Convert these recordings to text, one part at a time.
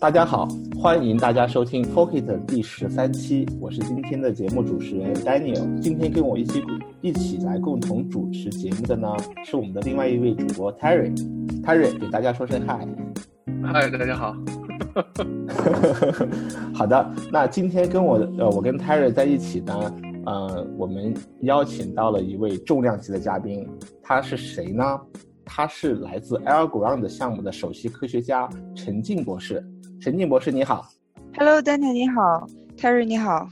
大家好，欢迎大家收听 Pocket 第十三期，我是今天的节目主持人 Daniel。今天跟我一起一起来共同主持节目的呢，是我们的另外一位主播 Terry。Terry 给大家说声嗨。嗨，大家好。好的，那今天跟我呃，我跟 Terry 在一起呢，呃，我们邀请到了一位重量级的嘉宾，他是谁呢？他是来自 AirGround 项目的首席科学家陈静博士。陈静博士，你好。Hello，Daniel，你好，Terry，你好。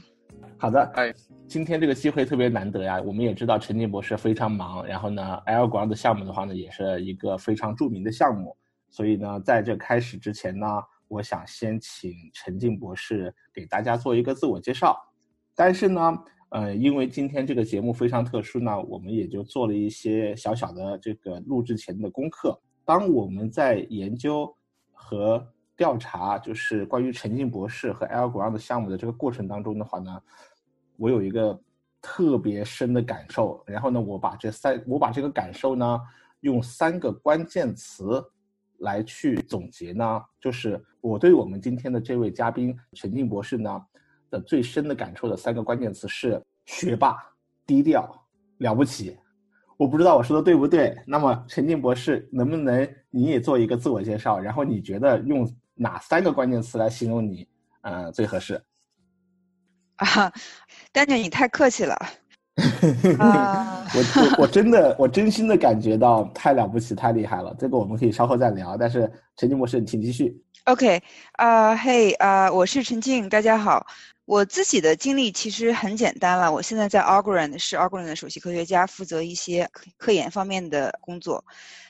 好的，哎。今天这个机会特别难得呀。我们也知道陈静博士非常忙，然后呢，AirGround 项目的话呢，也是一个非常著名的项目。所以呢，在这开始之前呢，我想先请陈静博士给大家做一个自我介绍。但是呢，呃，因为今天这个节目非常特殊呢，我们也就做了一些小小的这个录制前的功课。当我们在研究和调查就是关于陈静博士和 AirGround 项目的这个过程当中的话呢，我有一个特别深的感受。然后呢，我把这三我把这个感受呢，用三个关键词来去总结呢，就是我对我们今天的这位嘉宾陈静博士呢的最深的感受的三个关键词是学霸、低调、了不起。我不知道我说的对不对。那么陈静博士，能不能你也做一个自我介绍？然后你觉得用哪三个关键词来形容你，呃，最合适？啊，丹姐，你太客气了。我我我真的我真心的感觉到太了不起，太厉害了。这个我们可以稍后再聊。但是陈静博士，请继续。OK，啊，嘿，啊，我是陈静，大家好。我自己的经历其实很简单了。我现在在 Algorand 是 Algorand 的首席科学家，负责一些科研方面的工作。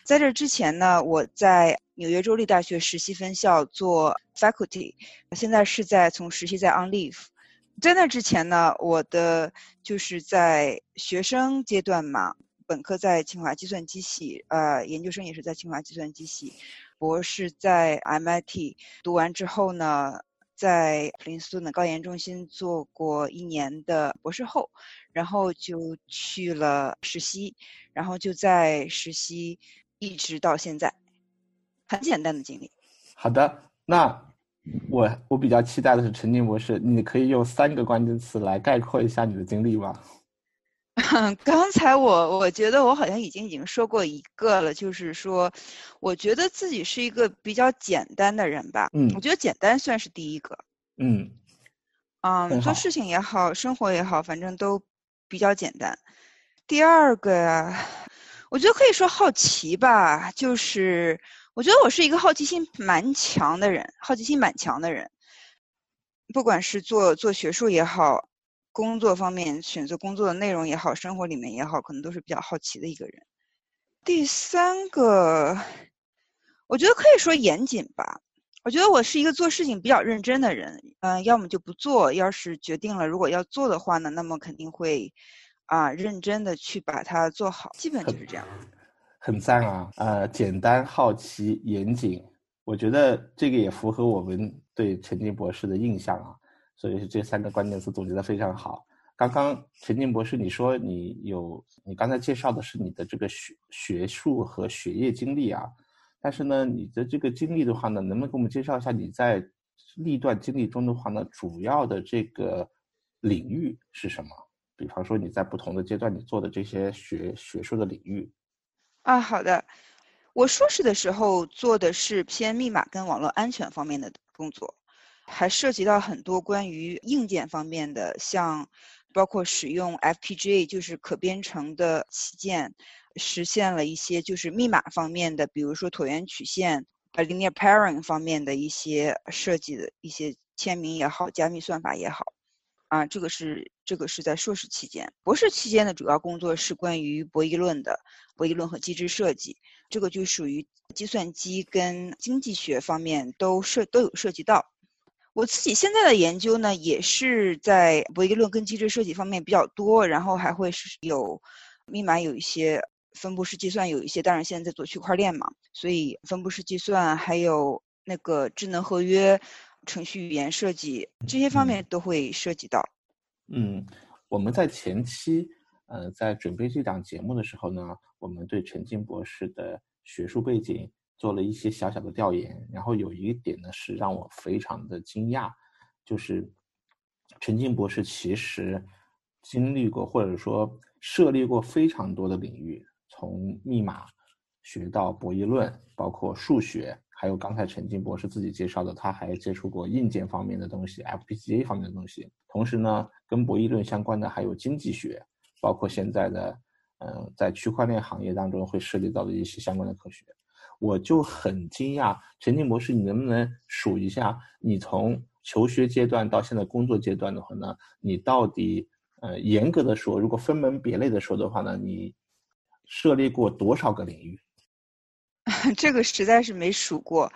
在这之前呢，我在纽约州立大学实习分校做 faculty，现在是在从实习在 on leave。在那之前呢，我的就是在学生阶段嘛，本科在清华计算机系，呃，研究生也是在清华计算机系，博士在 MIT 读完之后呢。在普林斯顿的高研中心做过一年的博士后，然后就去了实习，然后就在实习一直到现在，很简单的经历。好的，那我我比较期待的是陈静博士，你可以用三个关键词来概括一下你的经历吗？刚才我我觉得我好像已经已经说过一个了，就是说，我觉得自己是一个比较简单的人吧。嗯，我觉得简单算是第一个。嗯，嗯，做事情也好，生活也好，反正都比较简单。第二个呀，我觉得可以说好奇吧，就是我觉得我是一个好奇心蛮强的人，好奇心蛮强的人，不管是做做学术也好。工作方面选择工作的内容也好，生活里面也好，可能都是比较好奇的一个人。第三个，我觉得可以说严谨吧。我觉得我是一个做事情比较认真的人，嗯，要么就不做，要是决定了如果要做的话呢，那么肯定会啊认真的去把它做好，基本就是这样。很赞啊，呃，简单、好奇、严谨，我觉得这个也符合我们对陈静博士的印象啊。所以这三个关键词总结的非常好。刚刚陈静博士，你说你有，你刚才介绍的是你的这个学学术和学业经历啊，但是呢，你的这个经历的话呢，能不能给我们介绍一下你在历段经历中的话呢，主要的这个领域是什么？比方说你在不同的阶段你做的这些学学术的领域。啊，好的，我硕士的时候做的是偏密码跟网络安全方面的工作。还涉及到很多关于硬件方面的，像包括使用 FPGA，就是可编程的器件，实现了一些就是密码方面的，比如说椭圆曲线、linear pairing 方面的一些设计的一些签名也好，加密算法也好，啊，这个是这个是在硕士期间。博士期间的主要工作是关于博弈论的，博弈论和机制设计，这个就属于计算机跟经济学方面都涉都有涉及到。我自己现在的研究呢，也是在博弈论跟机制设计方面比较多，然后还会是有密码有一些分布式计算有一些，当然现在在做区块链嘛，所以分布式计算还有那个智能合约、程序语言设计这些方面都会涉及到。嗯，我们在前期呃在准备这档节目的时候呢，我们对陈静博士的学术背景做了一些小小的调研，然后有一点呢是让我非常的惊讶，就是陈静博士其实经历过或者说涉猎过非常多的领域，从密码学到博弈论，包括数学，还有刚才陈静博士自己介绍的，他还接触过硬件方面的东西，FPGA 方面的东西。同时呢，跟博弈论相关的还有经济学，包括现在的嗯，在区块链行业当中会涉及到的一些相关的科学。我就很惊讶，陈静博士，你能不能数一下，你从求学阶段到现在工作阶段的话呢，你到底呃严格的说，如果分门别类的说的话呢，你涉猎过多少个领域？这个实在是没数过。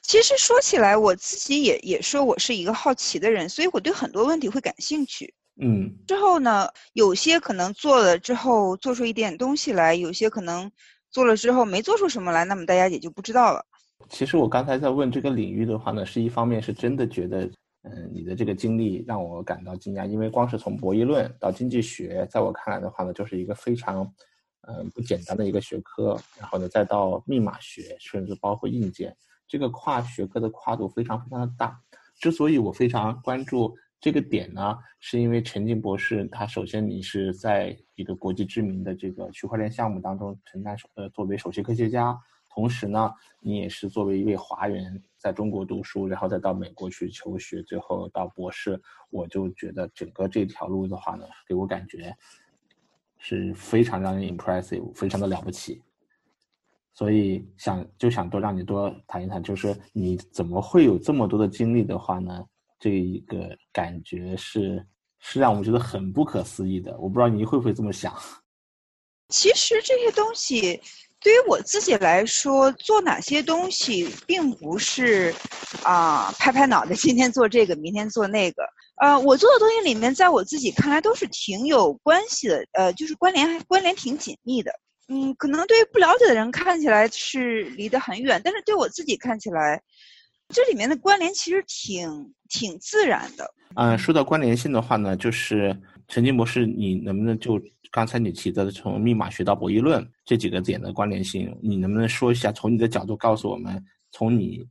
其实说起来，我自己也也说我是一个好奇的人，所以我对很多问题会感兴趣。嗯，之后呢，有些可能做了之后做出一点东西来，有些可能。做了之后没做出什么来，那么大家也就不知道了。其实我刚才在问这个领域的话呢，是一方面是真的觉得，嗯，你的这个经历让我感到惊讶，因为光是从博弈论到经济学，在我看来的话呢，就是一个非常，嗯，不简单的一个学科。然后呢，再到密码学，甚至包括硬件，这个跨学科的跨度非常非常的大。之所以我非常关注。这个点呢，是因为陈静博士，他首先你是在一个国际知名的这个区块链项目当中承担首呃作为首席科学家，同时呢，你也是作为一位华人在中国读书，然后再到美国去求学，最后到博士，我就觉得整个这条路的话呢，给我感觉是非常让人 impressive，非常的了不起，所以想就想多让你多谈一谈，就是你怎么会有这么多的经历的话呢？这一个感觉是是让我们觉得很不可思议的，我不知道你会不会这么想。其实这些东西对于我自己来说，做哪些东西并不是啊拍拍脑袋，今天做这个，明天做那个。呃，我做的东西里面，在我自己看来都是挺有关系的，呃，就是关联关联挺紧密的。嗯，可能对于不了解的人看起来是离得很远，但是对我自己看起来。这里面的关联其实挺挺自然的。嗯，说到关联性的话呢，就是陈静博士，你能不能就刚才你提到的从密码学到博弈论这几个点的关联性，你能不能说一下，从你的角度告诉我们，从你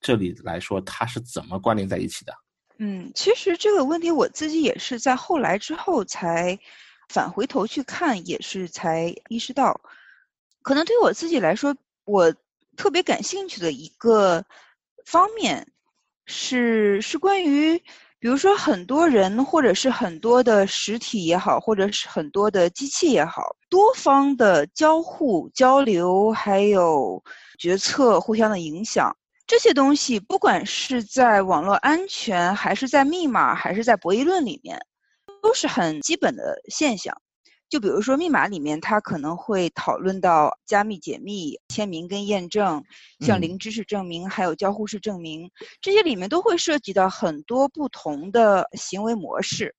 这里来说，它是怎么关联在一起的？嗯，其实这个问题我自己也是在后来之后才返回头去看，也是才意识到，可能对我自己来说，我特别感兴趣的一个。方面是是关于，比如说很多人或者是很多的实体也好，或者是很多的机器也好，多方的交互交流，还有决策互相的影响，这些东西不管是在网络安全，还是在密码，还是在博弈论里面，都是很基本的现象。就比如说密码里面，它可能会讨论到加密、解密、签名跟验证，像零知识证明还有交互式证明，这些里面都会涉及到很多不同的行为模式。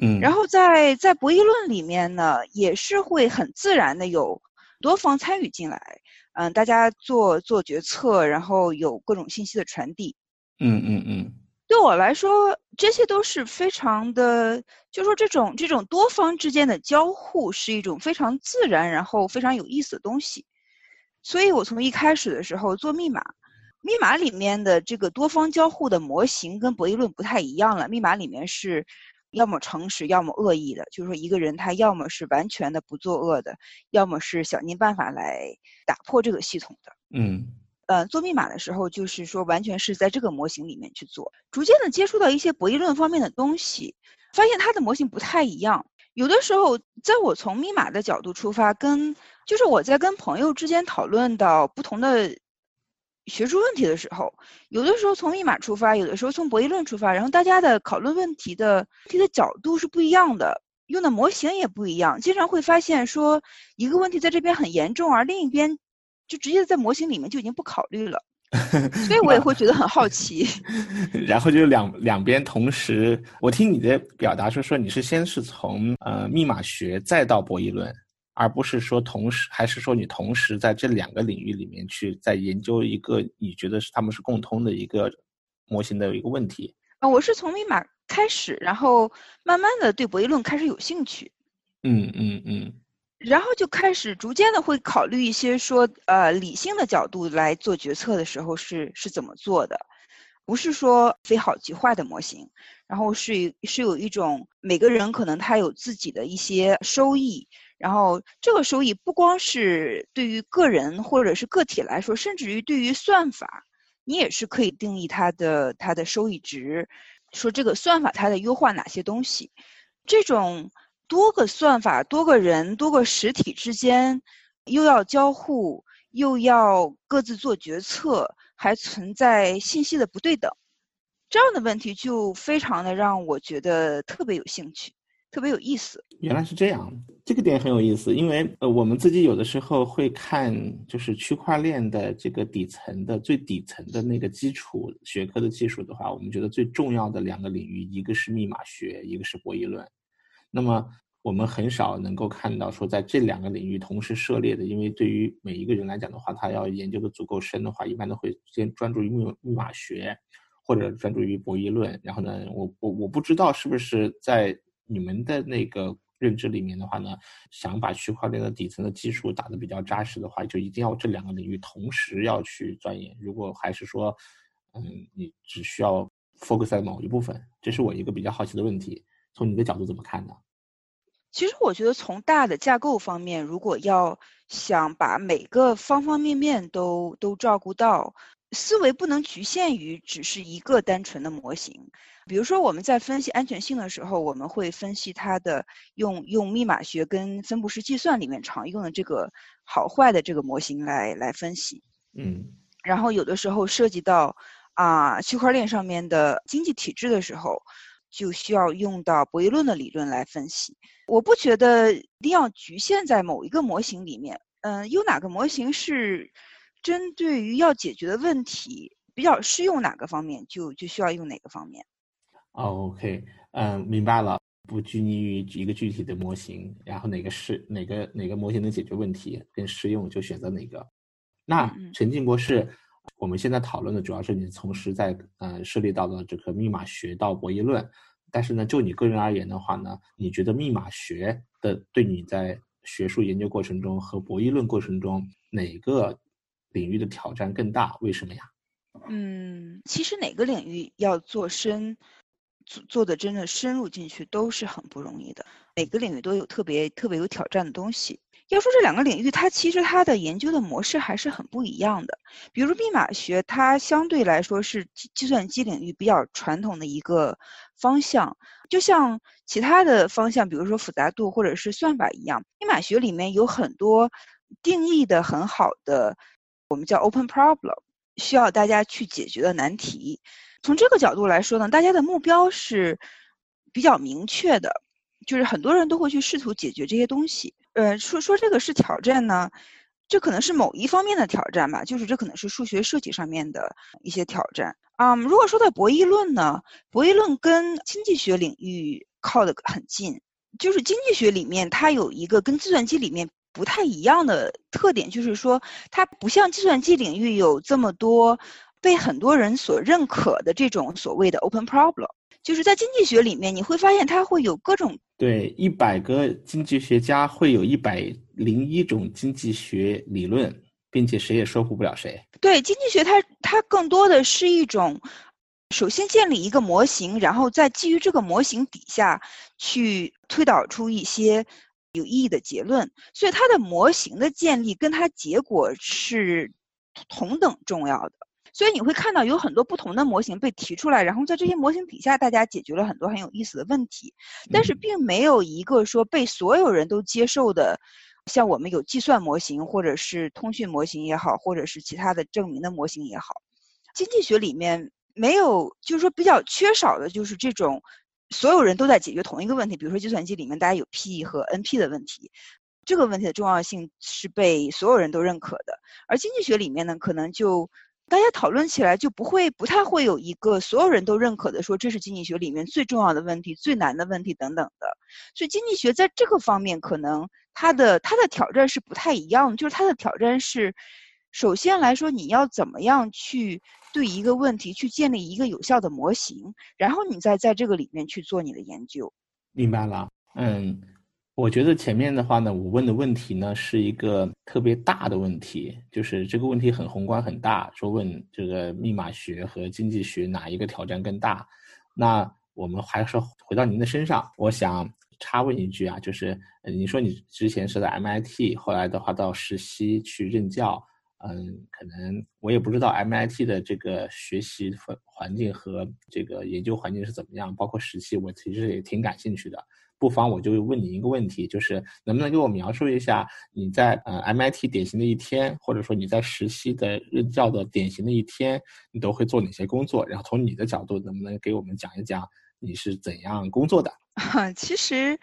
嗯，然后在在博弈论里面呢，也是会很自然的有多方参与进来，嗯，大家做做决策，然后有各种信息的传递。嗯嗯嗯。对我来说，这些都是非常的，就说这种这种多方之间的交互是一种非常自然，然后非常有意思的东西。所以我从一开始的时候做密码，密码里面的这个多方交互的模型跟博弈论不太一样了。密码里面是要么诚实，要么恶意的，就是说一个人他要么是完全的不作恶的，要么是想尽办法来打破这个系统的。嗯。呃，做密码的时候，就是说完全是在这个模型里面去做。逐渐的接触到一些博弈论方面的东西，发现它的模型不太一样。有的时候，在我从密码的角度出发，跟就是我在跟朋友之间讨论到不同的学术问题的时候，有的时候从密码出发，有的时候从博弈论出发，然后大家的讨论问题的题的角度是不一样的，用的模型也不一样。经常会发现说一个问题在这边很严重，而另一边。就直接在模型里面就已经不考虑了，所以我也会觉得很好奇。然后就两两边同时，我听你的表达说说你是先是从呃密码学再到博弈论，而不是说同时，还是说你同时在这两个领域里面去在研究一个你觉得是他们是共通的一个模型的一个问题？啊，我是从密码开始，然后慢慢的对博弈论开始有兴趣。嗯嗯嗯。然后就开始逐渐的会考虑一些说，呃，理性的角度来做决策的时候是是怎么做的，不是说非好即坏的模型，然后是是有一种每个人可能他有自己的一些收益，然后这个收益不光是对于个人或者是个体来说，甚至于对于算法，你也是可以定义它的它的收益值，说这个算法它在优化哪些东西，这种。多个算法、多个人、多个实体之间，又要交互，又要各自做决策，还存在信息的不对等，这样的问题就非常的让我觉得特别有兴趣，特别有意思。原来是这样，这个点很有意思，因为呃，我们自己有的时候会看，就是区块链的这个底层的最底层的那个基础学科的技术的话，我们觉得最重要的两个领域，一个是密码学，一个是博弈论。那么我们很少能够看到说在这两个领域同时涉猎的，因为对于每一个人来讲的话，他要研究的足够深的话，一般都会先专注于密密码学，或者专注于博弈论。然后呢，我我我不知道是不是在你们的那个认知里面的话呢，想把区块链的底层的技术打得比较扎实的话，就一定要这两个领域同时要去钻研。如果还是说，嗯，你只需要 focus 在某一部分，这是我一个比较好奇的问题。从你的角度怎么看呢？其实我觉得，从大的架构方面，如果要想把每个方方面面都都照顾到，思维不能局限于只是一个单纯的模型。比如说，我们在分析安全性的时候，我们会分析它的用用密码学跟分布式计算里面常用的这个好坏的这个模型来来分析。嗯。然后有的时候涉及到啊区块链上面的经济体制的时候。就需要用到博弈论的理论来分析。我不觉得一定要局限在某一个模型里面。嗯，有哪个模型是针对于要解决的问题比较适用哪个方面，就就需要用哪个方面。哦 OK，嗯，明白了。不拘泥于一个具体的模型，然后哪个是哪个哪个模型能解决问题更适用，就选择哪个。那陈静博士。我们现在讨论的主要是你从实在呃涉猎到的这个密码学到博弈论，但是呢，就你个人而言的话呢，你觉得密码学的对你在学术研究过程中和博弈论过程中哪个领域的挑战更大？为什么呀？嗯，其实哪个领域要做深，做做的真的深入进去都是很不容易的，每个领域都有特别特别有挑战的东西。要说这两个领域，它其实它的研究的模式还是很不一样的。比如密码学，它相对来说是计算机领域比较传统的一个方向，就像其他的方向，比如说复杂度或者是算法一样，密码学里面有很多定义的很好的，我们叫 open problem，需要大家去解决的难题。从这个角度来说呢，大家的目标是比较明确的，就是很多人都会去试图解决这些东西。呃，说说这个是挑战呢，这可能是某一方面的挑战吧，就是这可能是数学设计上面的一些挑战。嗯，如果说到博弈论呢，博弈论跟经济学领域靠得很近，就是经济学里面它有一个跟计算机里面不太一样的特点，就是说它不像计算机领域有这么多被很多人所认可的这种所谓的 open problem。就是在经济学里面，你会发现它会有各种对一百个经济学家会有一百零一种经济学理论，并且谁也说服不了谁。对经济学，它它更多的是一种，首先建立一个模型，然后再基于这个模型底下去推导出一些有意义的结论。所以它的模型的建立跟它结果是同等重要的。所以你会看到有很多不同的模型被提出来，然后在这些模型底下，大家解决了很多很有意思的问题，但是并没有一个说被所有人都接受的，像我们有计算模型，或者是通讯模型也好，或者是其他的证明的模型也好，经济学里面没有，就是说比较缺少的就是这种所有人都在解决同一个问题，比如说计算机里面大家有 P 和 NP 的问题，这个问题的重要性是被所有人都认可的，而经济学里面呢，可能就。大家讨论起来就不会不太会有一个所有人都认可的说这是经济学里面最重要的问题、最难的问题等等的。所以经济学在这个方面可能它的它的挑战是不太一样的，就是它的挑战是，首先来说你要怎么样去对一个问题去建立一个有效的模型，然后你再在这个里面去做你的研究。明白了，嗯，我觉得前面的话呢，我问的问题呢是一个特别大的问题，就是这个问题很宏观很大，说问这个密码学和经济学哪一个挑战更大？那我们还是回到您的身上，我想插问一句啊，就是你说你之前是在 MIT，后来的话到实习去任教，嗯，可能我也不知道 MIT 的这个学习环环境和这个研究环境是怎么样，包括实习，我其实也挺感兴趣的。不妨我就问你一个问题，就是能不能给我描述一下你在呃 MIT 典型的一天，或者说你在实习的任教的典型的一天，你都会做哪些工作？然后从你的角度，能不能给我们讲一讲你是怎样工作的？其实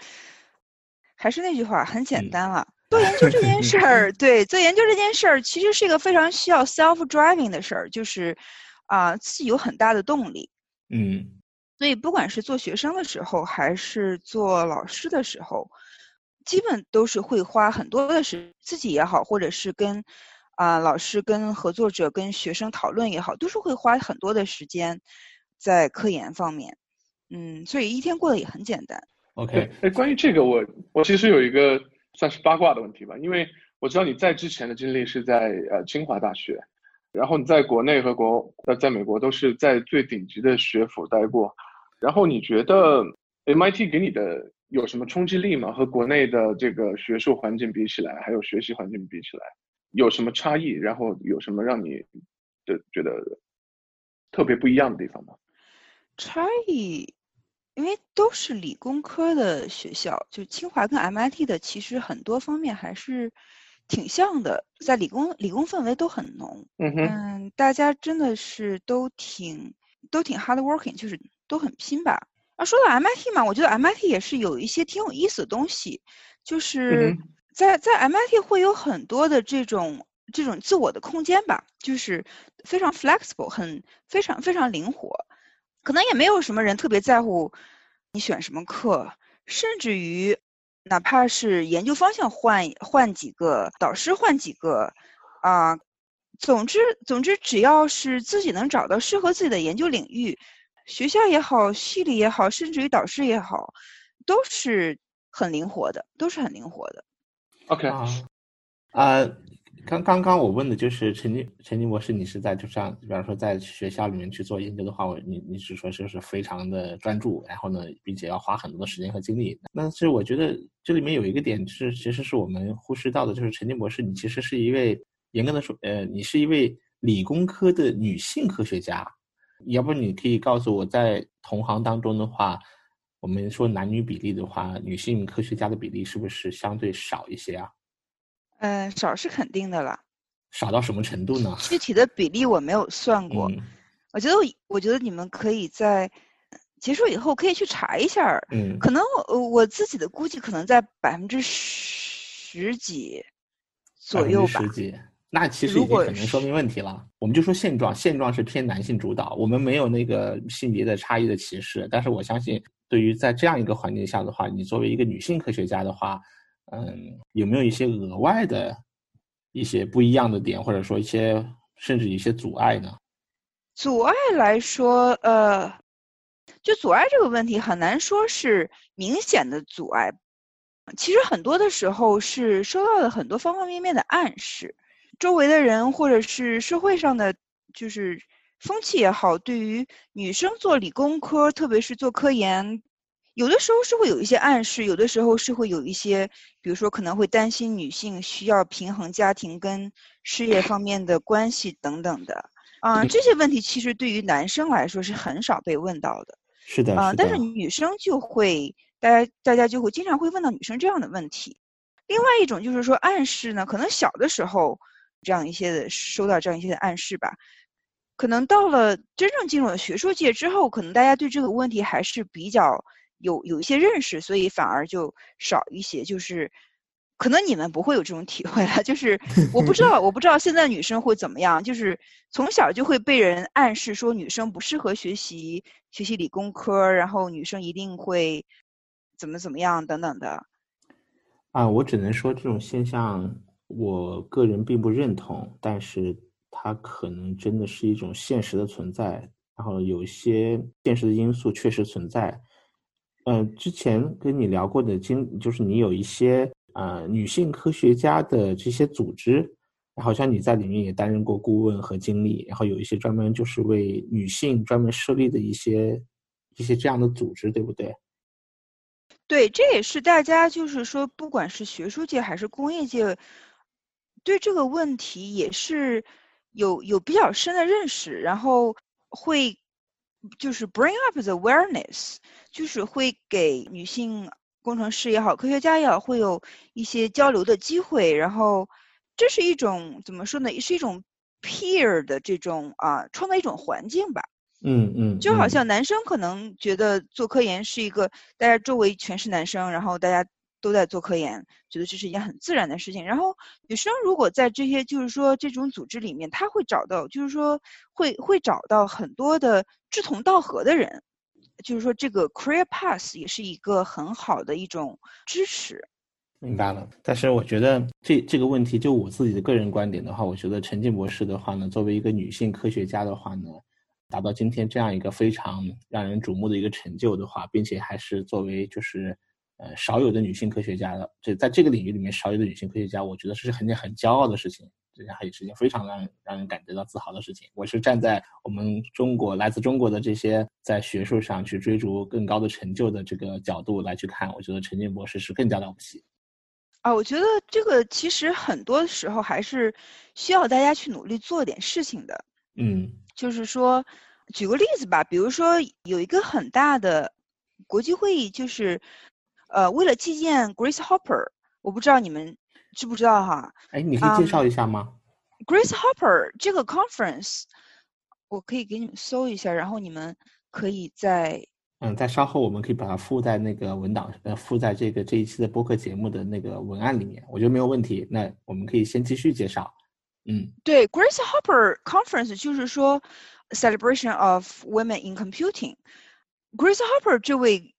还是那句话，很简单了。做研究这件事儿，对，做研究这件事儿，其实是一个非常需要 self driving 的事儿，就是啊，自己有很大的动力。嗯。所以，不管是做学生的时候，还是做老师的时候，基本都是会花很多的时，自己也好，或者是跟啊老师、跟合作者、跟学生讨论也好，都是会花很多的时间在科研方面。嗯，所以一天过得也很简单。OK，哎，关于这个，我我其实有一个算是八卦的问题吧，因为我知道你在之前的经历是在呃清华大学，然后你在国内和国呃在美国都是在最顶级的学府待过。然后你觉得 MIT 给你的有什么冲击力吗？和国内的这个学术环境比起来，还有学习环境比起来，有什么差异？然后有什么让你的觉得特别不一样的地方吗？差异，因为都是理工科的学校，就清华跟 MIT 的，其实很多方面还是挺像的，在理工理工氛围都很浓。嗯哼，大家真的是都挺都挺 hard working，就是。都很拼吧。啊，说到 MIT 嘛，我觉得 MIT 也是有一些挺有意思的东西，就是在在 MIT 会有很多的这种这种自我的空间吧，就是非常 flexible，很非常非常灵活，可能也没有什么人特别在乎你选什么课，甚至于哪怕是研究方向换换几个，导师换几个，啊，总之总之只要是自己能找到适合自己的研究领域。学校也好，系里也好，甚至于导师也好，都是很灵活的，都是很灵活的。OK 啊，啊，刚刚刚我问的就是陈静陈静博士，你是在就像比方说在学校里面去做研究的话，我你你是说就是非常的专注，然后呢，并且要花很多的时间和精力。那其实我觉得这里面有一个点是，其实是我们忽视到的，就是陈静博士，你其实是一位严格的说，呃，你是一位理工科的女性科学家。要不你可以告诉我，在同行当中的话，我们说男女比例的话，女性科学家的比例是不是相对少一些啊？嗯，少是肯定的了。少到什么程度呢？具体的比例我没有算过。我觉得，我觉得你们可以在结束以后可以去查一下。嗯。可能我我自己的估计可能在百分之十几左右吧。十几。那其实已经很能说明问题了。我们就说现状，现状是偏男性主导，我们没有那个性别的差异的歧视。但是我相信，对于在这样一个环境下的话，你作为一个女性科学家的话，嗯，有没有一些额外的一些不一样的点，或者说一些甚至一些阻碍呢？阻碍来说，呃，就阻碍这个问题很难说是明显的阻碍，其实很多的时候是收到了很多方方面面的暗示。周围的人，或者是社会上的，就是风气也好，对于女生做理工科，特别是做科研，有的时候是会有一些暗示，有的时候是会有一些，比如说可能会担心女性需要平衡家庭跟事业方面的关系等等的。啊，这些问题其实对于男生来说是很少被问到的。是的，啊，但是女生就会，大家大家就会经常会问到女生这样的问题。另外一种就是说暗示呢，可能小的时候。这样一些的收到这样一些的暗示吧，可能到了真正进入了学术界之后，可能大家对这个问题还是比较有有一些认识，所以反而就少一些。就是可能你们不会有这种体会了，就是 我不知道，我不知道现在女生会怎么样。就是从小就会被人暗示说女生不适合学习学习理工科，然后女生一定会怎么怎么样等等的。啊，我只能说这种现象。我个人并不认同，但是它可能真的是一种现实的存在，然后有一些现实的因素确实存在。呃，之前跟你聊过的经，就是你有一些呃女性科学家的这些组织，好像你在里面也担任过顾问和经理，然后有一些专门就是为女性专门设立的一些一些这样的组织，对不对？对，这也是大家就是说，不管是学术界还是工业界，对这个问题也是有有比较深的认识，然后会就是 bring up the awareness，就是会给女性工程师也好，科学家也好，会有一些交流的机会，然后这是一种怎么说呢？是一种 peer 的这种啊，创造一种环境吧。嗯嗯，就好像男生可能觉得做科研是一个大家周围全是男生，然后大家都在做科研，觉得这是一件很自然的事情。然后女生如果在这些就是说这种组织里面，她会找到就是说会会找到很多的志同道合的人，就是说这个 career path 也是一个很好的一种支持。明白了，但是我觉得这这个问题就我自己的个人观点的话，我觉得陈静博士的话呢，作为一个女性科学家的话呢。达到今天这样一个非常让人瞩目的一个成就的话，并且还是作为就是呃少有的女性科学家的，这在这个领域里面少有的女性科学家，我觉得是很件很骄傲的事情，这还也是一件非常让人让人感觉到自豪的事情。我是站在我们中国来自中国的这些在学术上去追逐更高的成就的这个角度来去看，我觉得陈静博士是更加了不起。啊，我觉得这个其实很多时候还是需要大家去努力做点事情的。嗯。就是说，举个例子吧，比如说有一个很大的国际会议，就是呃，为了纪念 Grace Hopper，我不知道你们知不知道哈？哎，你可以介绍一下吗？Grace Hopper 这个 conference，我可以给你们搜一下，然后你们可以在嗯，在稍后我们可以把它附在那个文档呃，附在这个这一期的播客节目的那个文案里面，我觉得没有问题。那我们可以先继续介绍。嗯，对，Grace Hopper Conference 就是说，Celebration of Women in Computing。Grace Hopper 这位，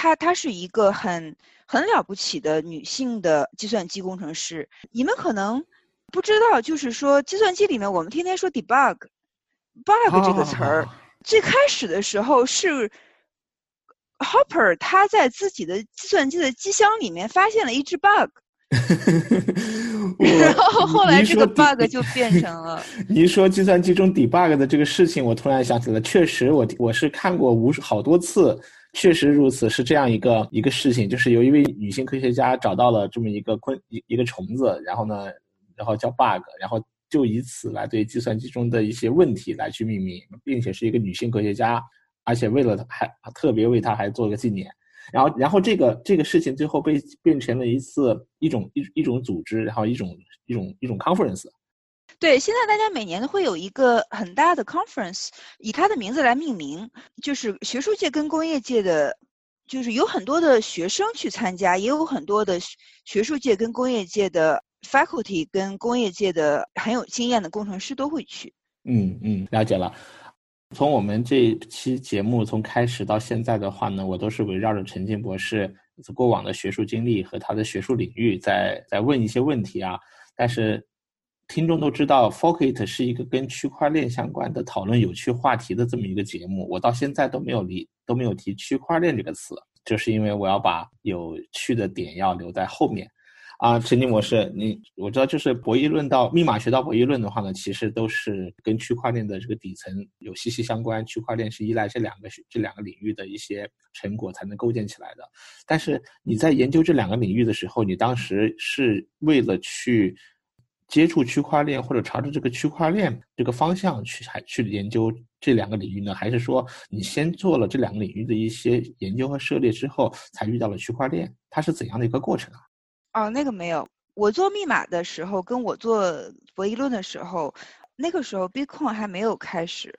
她她是一个很很了不起的女性的计算机工程师。你们可能不知道，就是说，计算机里面我们天天说 debug，bug 这个词儿，最开始的时候是 Hopper 他在自己的计算机的机箱里面发现了一只 bug。然后后来这个 bug 就变成了。您说计算机中 debug 的这个事情，我突然想起了，确实我我是看过无数好多次，确实如此，是这样一个一个事情，就是有一位女性科学家找到了这么一个昆一一个虫子，然后呢，然后叫 bug，然后就以此来对计算机中的一些问题来去命名，并且是一个女性科学家，而且为了还特别为她还做了个纪念。然后，然后这个这个事情最后被变成了一次一种一一种组织，然后一种一种一种 conference。对，现在大家每年都会有一个很大的 conference，以它的名字来命名，就是学术界跟工业界的，就是有很多的学生去参加，也有很多的学术界跟工业界的 faculty 跟工业界的很有经验的工程师都会去。嗯嗯，了解了。从我们这期节目从开始到现在的话呢，我都是围绕着陈静博士过往的学术经历和他的学术领域在在问一些问题啊。但是听众都知道 f o c u t 是一个跟区块链相关的讨论有趣话题的这么一个节目，我到现在都没有离都没有提区块链这个词，就是因为我要把有趣的点要留在后面。啊，陈静博士，你我知道，就是博弈论到密码学到博弈论的话呢，其实都是跟区块链的这个底层有息息相关。区块链是依赖这两个这两个领域的一些成果才能构建起来的。但是你在研究这两个领域的时候，你当时是为了去接触区块链或者朝着这个区块链这个方向去还去研究这两个领域呢，还是说你先做了这两个领域的一些研究和涉猎之后，才遇到了区块链？它是怎样的一个过程啊？哦，那个没有。我做密码的时候，跟我做博弈论的时候，那个时候 Bitcoin 还没有开始，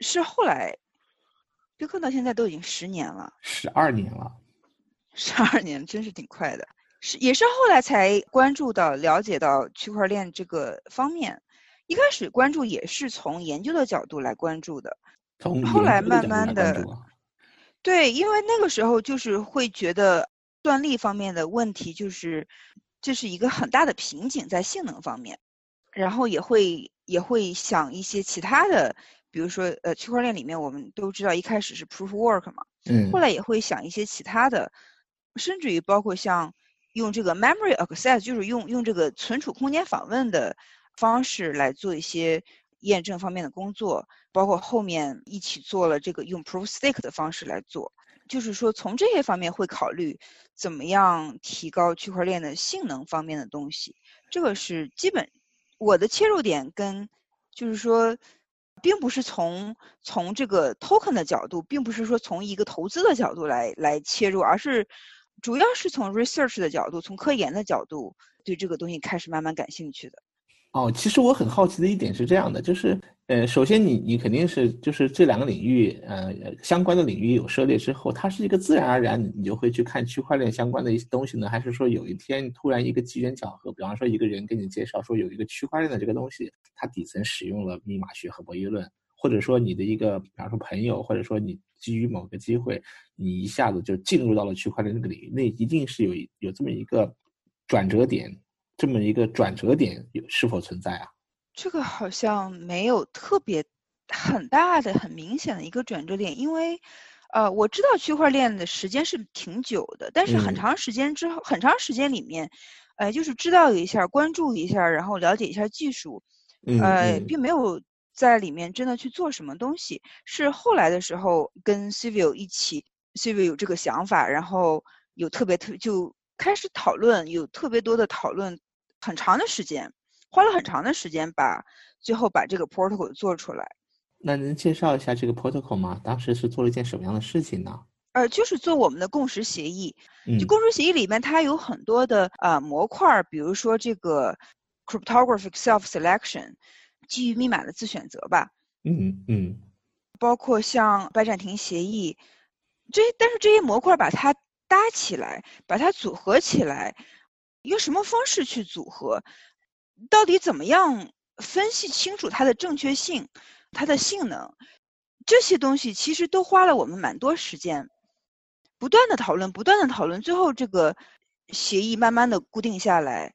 是后来，Bitcoin 到现在都已经十年了，十二年了，十二年真是挺快的。是也是后来才关注到、了解到区块链这个方面。一开始关注也是从研究的角度来关注的，后来慢慢的，对，因为那个时候就是会觉得。算力方面的问题就是，这是一个很大的瓶颈在性能方面，然后也会也会想一些其他的，比如说呃区块链里面我们都知道一开始是 proof work 嘛，嗯，后来也会想一些其他的，甚至于包括像用这个 memory access，就是用用这个存储空间访问的方式来做一些验证方面的工作，包括后面一起做了这个用 proof stake 的方式来做，就是说从这些方面会考虑怎么样提高区块链的性能方面的东西，这个是基本我的切入点跟就是说。并不是从从这个 token 的角度，并不是说从一个投资的角度来来切入，而是主要是从 research 的角度，从科研的角度对这个东西开始慢慢感兴趣的。哦，其实我很好奇的一点是这样的，就是，呃，首先你你肯定是就是这两个领域，呃，相关的领域有涉猎之后，它是一个自然而然你就会去看区块链相关的一些东西呢，还是说有一天突然一个机缘巧合，比方说一个人给你介绍说有一个区块链的这个东西，它底层使用了密码学和博弈论，或者说你的一个比方说朋友，或者说你基于某个机会，你一下子就进入到了区块链这个领域，那一定是有有这么一个转折点。这么一个转折点有是否存在啊？这个好像没有特别很大的、很明显的一个转折点，因为，呃，我知道区块链的时间是挺久的，但是很长时间之后，很长时间里面，呃，就是知道一下、关注一下，然后了解一下技术，呃，并没有在里面真的去做什么东西。是后来的时候跟 Civil 一起，Civil 有这个想法，然后有特别特就开始讨论，有特别多的讨论。很长的时间，花了很长的时间把最后把这个 protocol 做出来。那能介绍一下这个 protocol 吗？当时是做了一件什么样的事情呢？呃，就是做我们的共识协议。就共识协议里面，它有很多的呃模块，比如说这个 cryptographic self selection，基于密码的自选择吧。嗯嗯。包括像拜占庭协议，这些但是这些模块把它搭起来，把它组合起来。用什么方式去组合？到底怎么样分析清楚它的正确性、它的性能？这些东西其实都花了我们蛮多时间，不断的讨论，不断的讨论，最后这个协议慢慢的固定下来，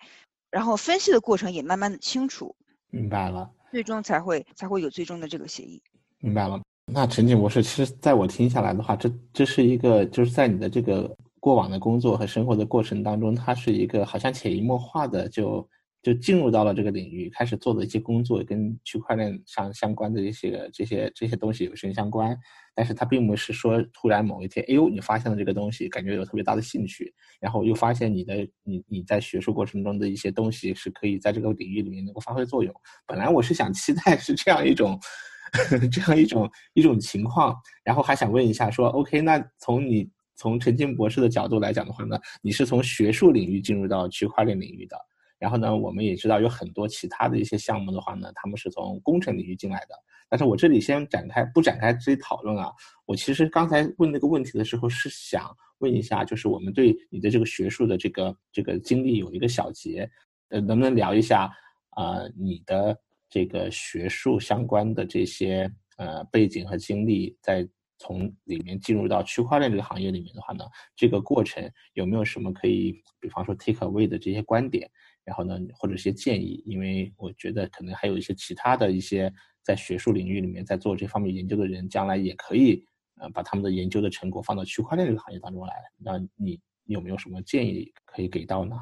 然后分析的过程也慢慢的清楚。明白了。最终才会才会有最终的这个协议。明白了。那陈景博士，其实在我听下来的话，这这是一个就是在你的这个。过往的工作和生活的过程当中，它是一个好像潜移默化的就就进入到了这个领域，开始做的一些工作跟区块链相相关的一些这些这些东西有深相关。但是他并不是说突然某一天，哎呦，你发现了这个东西，感觉有特别大的兴趣，然后又发现你的你你在学术过程中的一些东西是可以在这个领域里面能够发挥作用。本来我是想期待是这样一种 这样一种一种情况，然后还想问一下说，OK，那从你。从陈静博士的角度来讲的话呢，你是从学术领域进入到区块链领域的，然后呢，我们也知道有很多其他的一些项目的话呢，他们是从工程领域进来的。但是我这里先展开不展开这些讨论啊，我其实刚才问那个问题的时候是想问一下，就是我们对你的这个学术的这个这个经历有一个小结，呃，能不能聊一下啊你的这个学术相关的这些呃背景和经历在？从里面进入到区块链这个行业里面的话呢，这个过程有没有什么可以，比方说 take away 的这些观点，然后呢，或者一些建议？因为我觉得可能还有一些其他的一些在学术领域里面在做这方面研究的人，将来也可以呃把他们的研究的成果放到区块链这个行业当中来。那你有没有什么建议可以给到呢？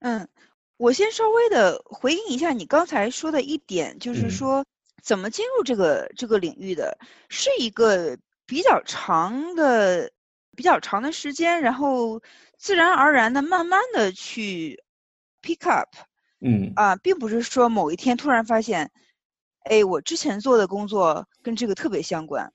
嗯，我先稍微的回应一下你刚才说的一点，就是说怎么进入这个这个领域的，是一个。比较长的、比较长的时间，然后自然而然的、慢慢的去 pick up，嗯啊，并不是说某一天突然发现，哎，我之前做的工作跟这个特别相关，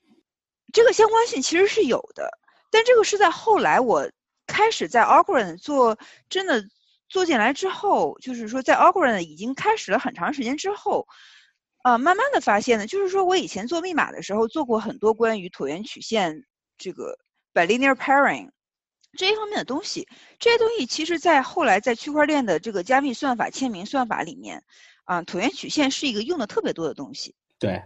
这个相关性其实是有的，但这个是在后来我开始在 a u g r a n 做，真的做进来之后，就是说在 a u g r a n 已经开始了很长时间之后。啊，慢慢的发现呢，就是说我以前做密码的时候做过很多关于椭圆曲线这个 bilinear pairing 这一方面的东西，这些东西其实在后来在区块链的这个加密算法、签名算法里面，啊，椭圆曲线是一个用的特别多的东西。对，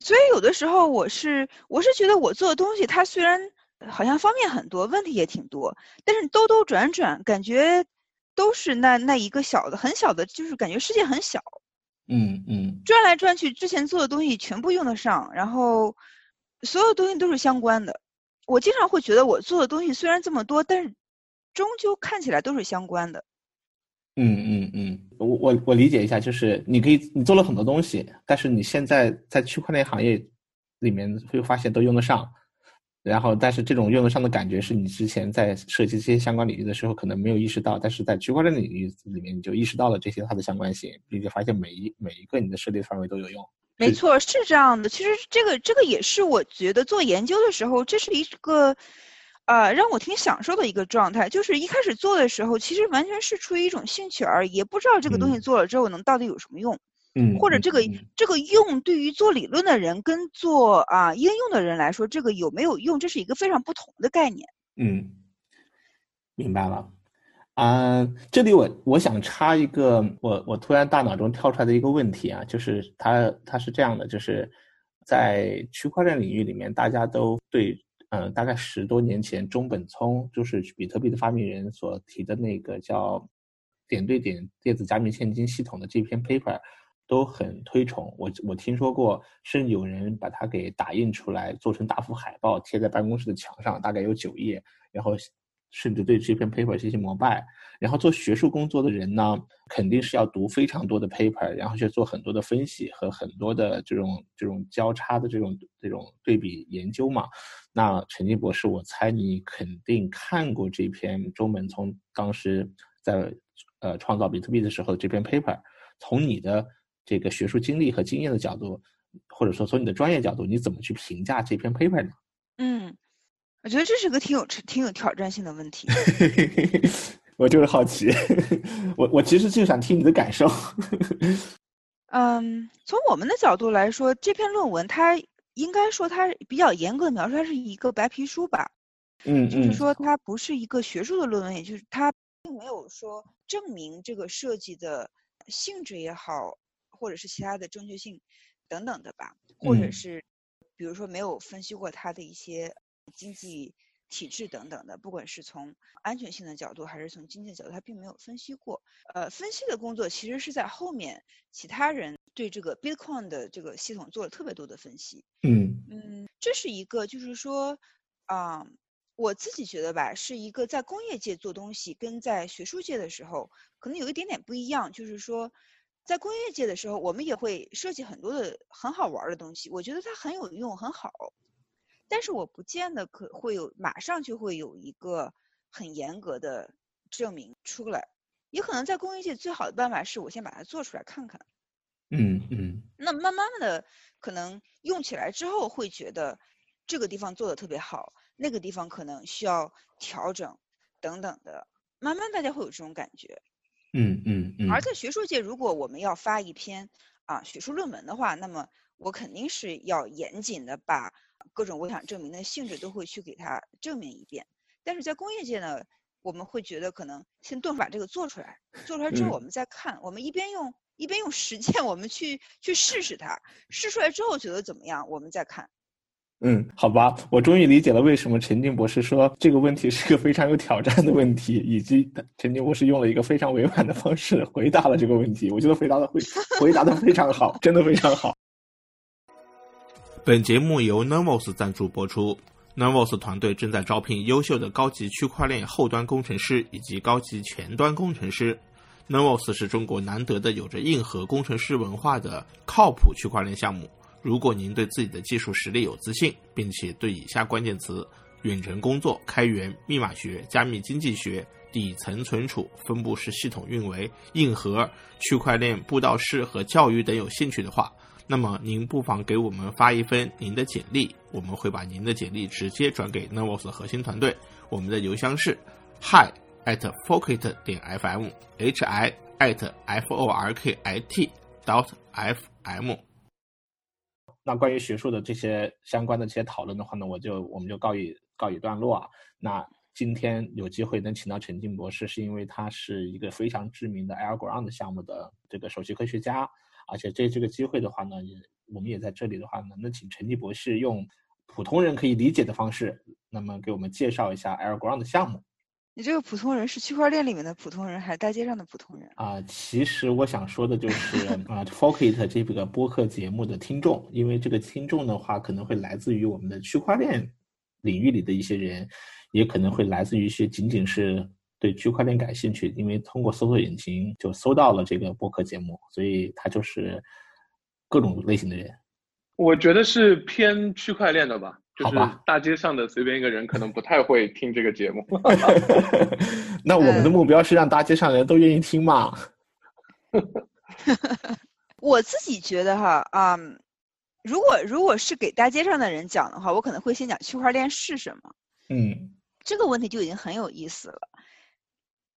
所以有的时候我是我是觉得我做的东西，它虽然好像方便很多，问题也挺多，但是兜兜转转，感觉都是那那一个小的很小的，就是感觉世界很小。嗯嗯，转来转去，之前做的东西全部用得上，然后所有东西都是相关的。我经常会觉得我做的东西虽然这么多，但是终究看起来都是相关的。嗯嗯嗯，我我我理解一下，就是你可以你做了很多东西，但是你现在在区块链行业里面会发现都用得上，然后但是这种用得上的感觉是你之前在涉及这些相关领域的时候可能没有意识到，但是在区块链领域里面你就意识到了这些它的相关性，并且发现每一每一个你的设计范围都有用。没错，是这样的。其实这个这个也是我觉得做研究的时候，这是一个。呃，让我挺享受的一个状态，就是一开始做的时候，其实完全是出于一种兴趣而已，也不知道这个东西做了之后能到底有什么用，嗯，或者这个这个用对于做理论的人跟做啊应用的人来说，这个有没有用，这是一个非常不同的概念。嗯，明白了。啊，这里我我想插一个，我我突然大脑中跳出来的一个问题啊，就是它它是这样的，就是在区块链领域里面，大家都对。嗯，大概十多年前，中本聪就是比特币的发明人所提的那个叫“点对点电子加密现金系统”的这篇 paper，都很推崇。我我听说过，甚至有人把它给打印出来，做成大幅海报，贴在办公室的墙上，大概有九页，然后。甚至对这篇 paper 进行膜拜，然后做学术工作的人呢，肯定是要读非常多的 paper，然后去做很多的分析和很多的这种这种交叉的这种这种对比研究嘛。那陈静博士，我猜你肯定看过这篇中本聪当时在呃创造比特币的时候这篇 paper。从你的这个学术经历和经验的角度，或者说从你的专业角度，你怎么去评价这篇 paper 呢？嗯。我觉得这是个挺有挺有挑战性的问题。我就是好奇，我我其实就想听你的感受。嗯，从我们的角度来说，这篇论文它应该说它比较严格的描述，它是一个白皮书吧。嗯就是说它不是一个学术的论文，也就是它并没有说证明这个设计的性质也好，或者是其他的正确性等等的吧，或者是比如说没有分析过它的一些。经济体制等等的，不管是从安全性的角度还是从经济角度，他并没有分析过。呃，分析的工作其实是在后面，其他人对这个 Bitcoin 的这个系统做了特别多的分析。嗯嗯，这是一个，就是说，啊，我自己觉得吧，是一个在工业界做东西跟在学术界的时候可能有一点点不一样。就是说，在工业界的时候，我们也会设计很多的很好玩的东西，我觉得它很有用，很好。但是我不见得可会有马上就会有一个很严格的证明出来，也可能在工业界最好的办法是我先把它做出来看看。嗯嗯。那慢慢的可能用起来之后会觉得这个地方做的特别好，那个地方可能需要调整等等的，慢慢大家会有这种感觉。嗯嗯嗯。而在学术界，如果我们要发一篇啊学术论文的话，那么我肯定是要严谨的把。各种我想证明的性质都会去给它证明一遍，但是在工业界呢，我们会觉得可能先动手把这个做出来，做出来之后我们再看，我们一边用一边用实践，我们去去试试它，试出来之后觉得怎么样，我们再看。嗯，好吧，我终于理解了为什么陈静博士说这个问题是个非常有挑战的问题，以及陈静博士用了一个非常委婉的方式回答了这个问题。我觉得回答的回回答的非常好，真的非常好。本节目由 Nervos 赞助播出。Nervos 团队正在招聘优秀的高级区块链后端工程师以及高级前端工程师。Nervos 是中国难得的有着硬核工程师文化的靠谱区块链项目。如果您对自己的技术实力有自信，并且对以下关键词——远程工作、开源、密码学、加密经济学、底层存储、分布式系统运维、硬核、区块链布道师和教育等有兴趣的话，那么您不妨给我们发一份您的简历，我们会把您的简历直接转给 Nervos 核心团队。我们的邮箱是 hi at forkit 点 fm，h i at f o r k i t dot f m。那关于学术的这些相关的这些讨论的话呢，我就我们就告一告一段落啊。那今天有机会能请到陈静博士，是因为他是一个非常知名的 AirGround 项目的这个首席科学家。而且这这个机会的话呢，也我们也在这里的话呢，那请陈静博士用普通人可以理解的方式，那么给我们介绍一下 AirGround 的项目。你这个普通人是区块链里面的普通人，还是大街上的普通人？啊，其实我想说的就是啊，Forkit 这个播客节目的听众，因为这个听众的话可能会来自于我们的区块链领域里的一些人，也可能会来自于一些仅仅是对区块链感兴趣，因为通过搜索引擎就搜到了这个播客节目，所以他就是各种类型的人。我觉得是偏区块链的吧，就是好吧大街上的随便一个人可能不太会听这个节目。那我们的目标是让大街上的人都愿意听嘛？我自己觉得哈，啊、如果如果是给大街上的人讲的话，我可能会先讲区块链是什么。嗯这个问题就已经很有意思了，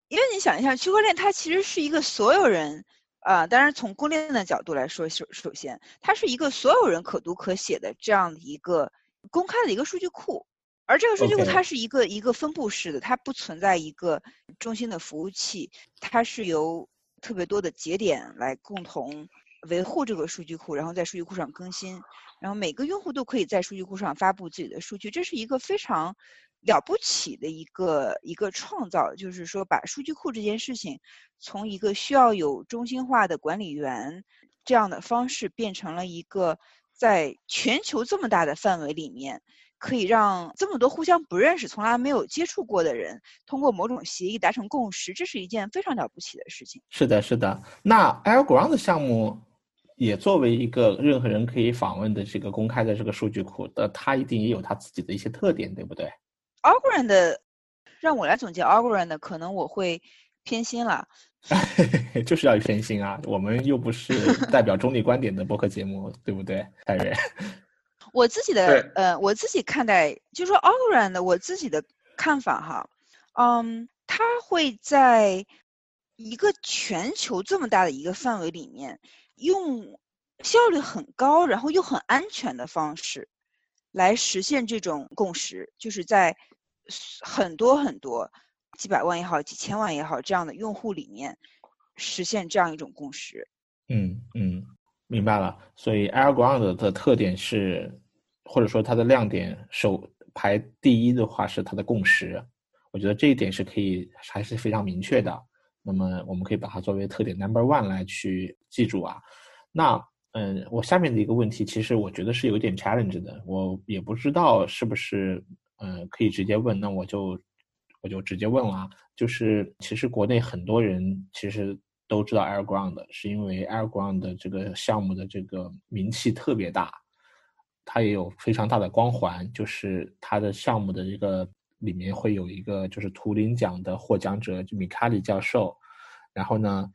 因为你想一下，区块链它其实是一个所有人，啊、当然从公链的角度来说，首首先它是一个所有人可读可写的这样的一个公开的一个数据库，而这个数据库它是一个一个分布式的，它不存在一个中心的服务器，它是由特别多的节点来共同维护这个数据库，然后在数据库上更新，然后每个用户都可以在数据库上发布自己的数据，这是一个非常了不起的一个一个创造，就是说把数据库这件事情从一个需要有中心化的管理员这样的方式，变成了一个在全球这么大的范围里面。可以让这么多互相不认识、从来没有接触过的人，通过某种协议达成共识，这是一件非常了不起的事情。是的，是的。那 AirGround 的项目也作为一个任何人可以访问的这个公开的这个数据库的，它一定也有它自己的一些特点，对不对？Algorand 的，让我来总结 Algorand 的，可能我会偏心了。就是要偏心啊！我们又不是代表中立观点的播客节目，对不对？我自己的呃，我自己看待，就是说 Algorand 的我自己的看法哈，嗯，他会在一个全球这么大的一个范围里面，用效率很高，然后又很安全的方式，来实现这种共识，就是在很多很多几百万也好，几千万也好这样的用户里面，实现这样一种共识。嗯嗯，明白了。所以 AirGround 的特点是，或者说它的亮点首排第一的话是它的共识，我觉得这一点是可以还是非常明确的。那么我们可以把它作为特点 number one 来去记住啊。那嗯，我下面的一个问题，其实我觉得是有点 challenge 的，我也不知道是不是嗯可以直接问，那我就我就直接问了啊。就是其实国内很多人其实都知道 AirGround，是因为 AirGround 的这个项目的这个名气特别大，它也有非常大的光环，就是它的项目的这个里面会有一个就是图灵奖的获奖者，就米卡里教授。然后呢，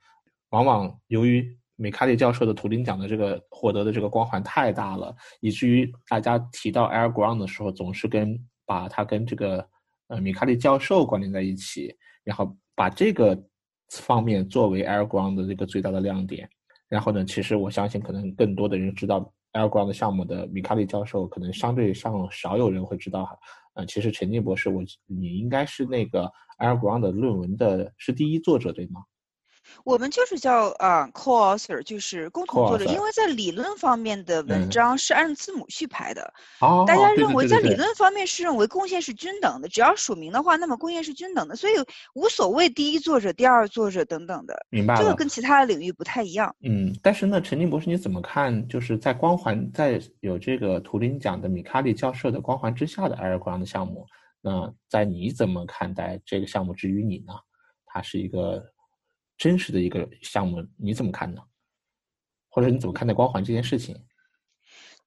往往由于米卡里教授的图灵奖的这个获得的这个光环太大了，以至于大家提到 AirGround 的时候，总是跟把它跟这个呃米卡利教授关联在一起，然后把这个方面作为 AirGround 的这个最大的亮点。然后呢，其实我相信可能更多的人知道 AirGround 项目的米卡利教授，可能相对上少有人会知道哈。呃，其实陈静博士，我你应该是那个 AirGround 的论文的是第一作者对吗？我们就是叫啊、co-author，就是共同作者，因为在理论方面的文嗯章是按字母序排的，哦，大家认为在理论方面是认为贡献是均等的，只要署名的话，那么贡献是均等的，所以无所谓第一作者、第二作者等等的，明白了。这个跟其他的领域不太一样。嗯，但是呢，陈静博士你怎么看？就是在光环在有这个图灵奖的米卡利教授的光环之下的 AirGround 项目，那在你怎么看待这个项目？之于你呢，它是一个真实的一个项目，你怎么看呢？或者你怎么看待光环这件事情？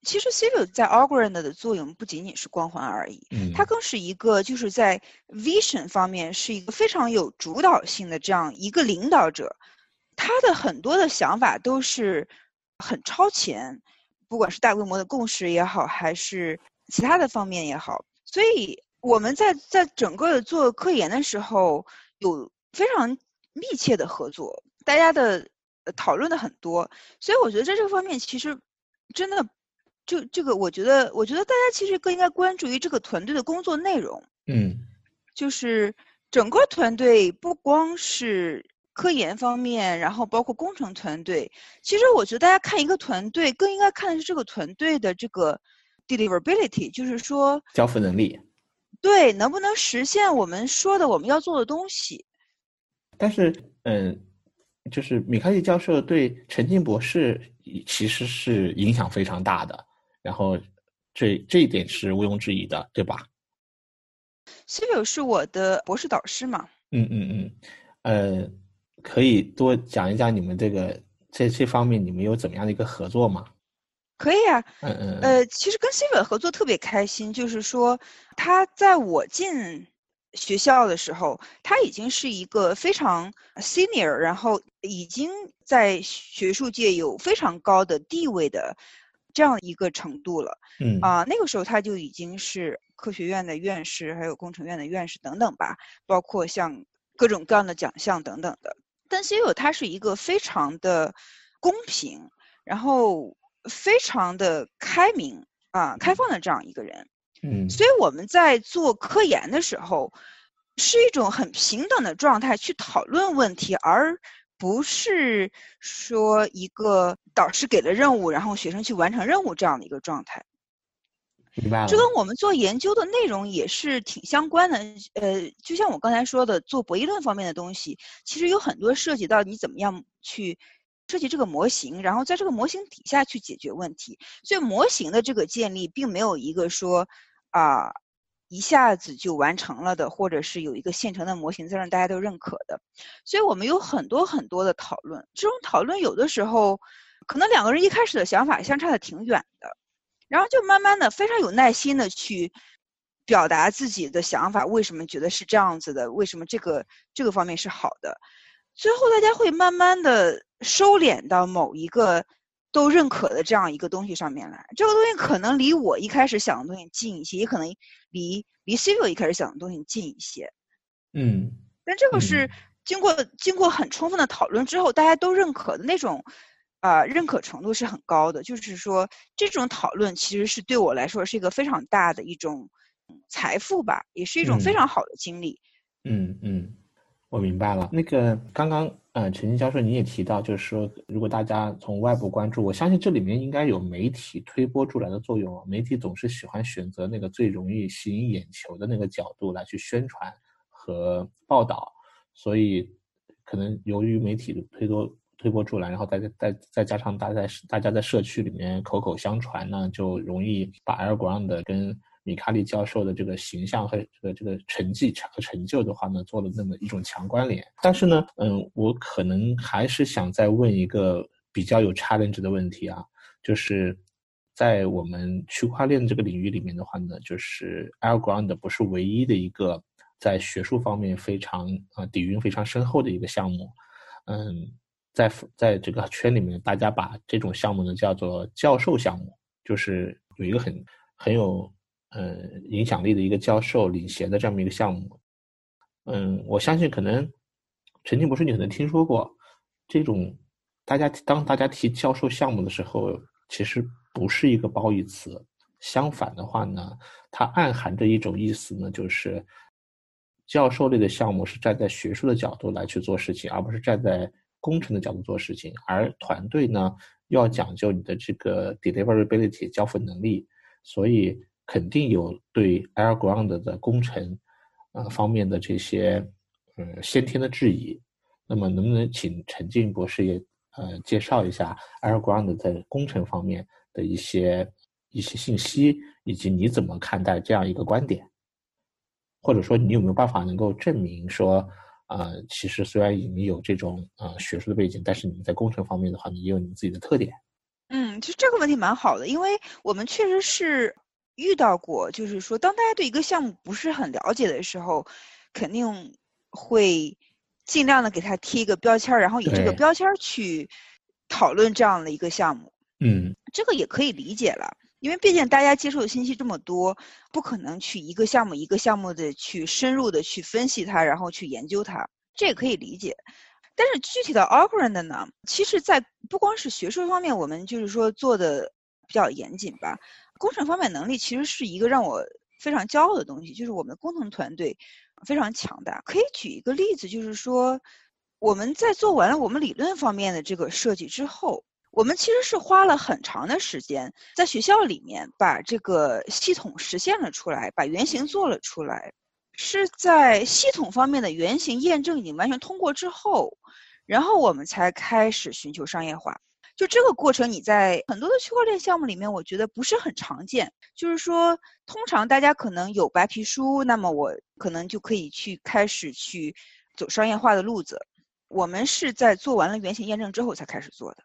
其实 Civil 在 Algorand 的作用不仅仅是光环而已，嗯，它更是一个就是在 vision 方面是一个非常有主导性的这样一个领导者，他的很多的想法都是很超前，不管是大规模的共识也好，还是其他的方面也好，所以我们在在整个做科研的时候有非常密切的合作，大家的呃讨论的很多，所以我觉得在这个方面其实真的。就这个，我觉得，我觉得大家其实更应该关注于这个团队的工作内容。嗯就是整个团队不光是科研方面，然后包括工程团队。其实我觉得大家看一个团队，更应该看的是这个团队的这个 deliverability，就是说，交付能力。对能不能实现我们说的我们要做的东西。但是，嗯，就是米开利教授对陈静博士其实是影响非常大的，然后这这一点是毋庸置疑的，对吧？Civil 是我的博士导师嘛？嗯嗯嗯，呃，可以多讲一讲你们这个这这方面你们有怎么样的一个合作吗？可以啊，嗯嗯，呃，其实跟 Civil 合作特别开心，就是说他在我进学校的时候，他已经是一个非常 senior，然后已经在学术界有非常高的地位的这样一个程度了。嗯啊，那个时候他就已经是科学院的院士，还有工程院的院士等等吧，包括像各种各样的奖项等等的。但 Civil 他是一个非常的公平，然后。非常的开明啊，开放的这样一个人，嗯，所以我们在做科研的时候，是一种很平等的状态去讨论问题，而不是说一个导师给了任务，然后学生去完成任务这样的一个状态。明白了。这跟我们做研究的内容也是挺相关的。呃，就像我刚才说的，做博弈论方面的东西，其实有很多涉及到你怎么样去。设计这个模型，然后在这个模型底下去解决问题。所以模型的这个建立，并没有一个说啊一下子就完成了的，或者是有一个现成的模型在让大家都认可的。所以我们有很多很多的讨论，这种讨论有的时候可能两个人一开始的想法相差的挺远的，然后就慢慢的非常有耐心的去表达自己的想法，为什么觉得是这样子的，为什么这个这个方面是好的。最后，大家会慢慢的收敛到某一个都认可的这样一个东西上面来。这个东西可能离我一开始想的东西近一些，也可能离离 Civil 一开始想的东西近一些。嗯，但这个是经过经过很充分的讨论之后，大家都认可的那种，啊，认可程度是很高的。就是说，这种讨论其实是对我来说是一个非常大的一种财富吧，也是一种非常好的经历。嗯嗯。我明白了，那个刚刚嗯，陈静教授你也提到，就是说，如果大家从外部关注，我相信这里面应该有媒体推波助澜的作用。媒体总是喜欢选择那个最容易吸引眼球的那个角度来去宣传和报道，所以可能由于媒体的推多推波助澜，然后再再再加上大家大家在社区里面口口相传呢，就容易把 Air Ground 跟米卡利教授的这个形象和这个这个成绩和成就的话呢，做了那么一种强关联。但是呢，嗯，我可能还是想再问一个比较有 challenge 的问题啊，就是在我们区块链这个领域里面的话呢，就是 Algorand 不是唯一的一个在学术方面非常啊底蕴非常深厚的一个项目。嗯，在在这个圈里面，大家把这种项目呢叫做教授项目，就是有一个很很有。呃，影响力的一个教授领衔的这么一个项目，嗯，我相信可能陈静博士你可能听说过这种，大家当大家提教授项目的时候，其实不是一个褒义词，相反的话呢，它暗含着一种意思呢，就是教授类的项目是站在学术的角度来去做事情，而不是站在工程的角度做事情，而团队呢要讲究你的这个 deliverability 交付能力，所以。肯定有对 Air Ground 的工程，呃方面的这些，呃先天的质疑。那么，能不能请陈静博士也呃介绍一下 Air Ground 在工程方面的一些一些信息，以及你怎么看待这样一个观点？或者说，你有没有办法能够证明说，呃，其实虽然你有这种呃学术的背景，但是你们在工程方面的话，你也有你们自己的特点？嗯，其实这个问题蛮好的，因为我们确实是。遇到过，就是说，当大家对一个项目不是很了解的时候，肯定会尽量的给他贴一个标签儿，然后以这个标签儿去讨论这样的一个项目。嗯，这个也可以理解了，因为毕竟大家接受的信息这么多，不可能去一个项目一个项目的去深入的去分析它，然后去研究它，这也可以理解。但是具体的 u g r a n d 呢，其实，在不光是学术方面，我们就是说做的比较严谨吧。工程方面能力其实是一个让我非常骄傲的东西，就是我们的工程团队非常强大。可以举一个例子，就是说我们在做完了我们理论方面的这个设计之后，我们其实是花了很长的时间在学校里面把这个系统实现了出来，把原型做了出来，是在系统方面的原型验证已经完全通过之后，然后我们才开始寻求商业化。就这个过程，你在很多的区块链项目里面，我觉得不是很常见。就是说，通常大家可能有白皮书，那么我可能就可以去开始去走商业化的路子。我们是在做完了原型验证之后才开始做的，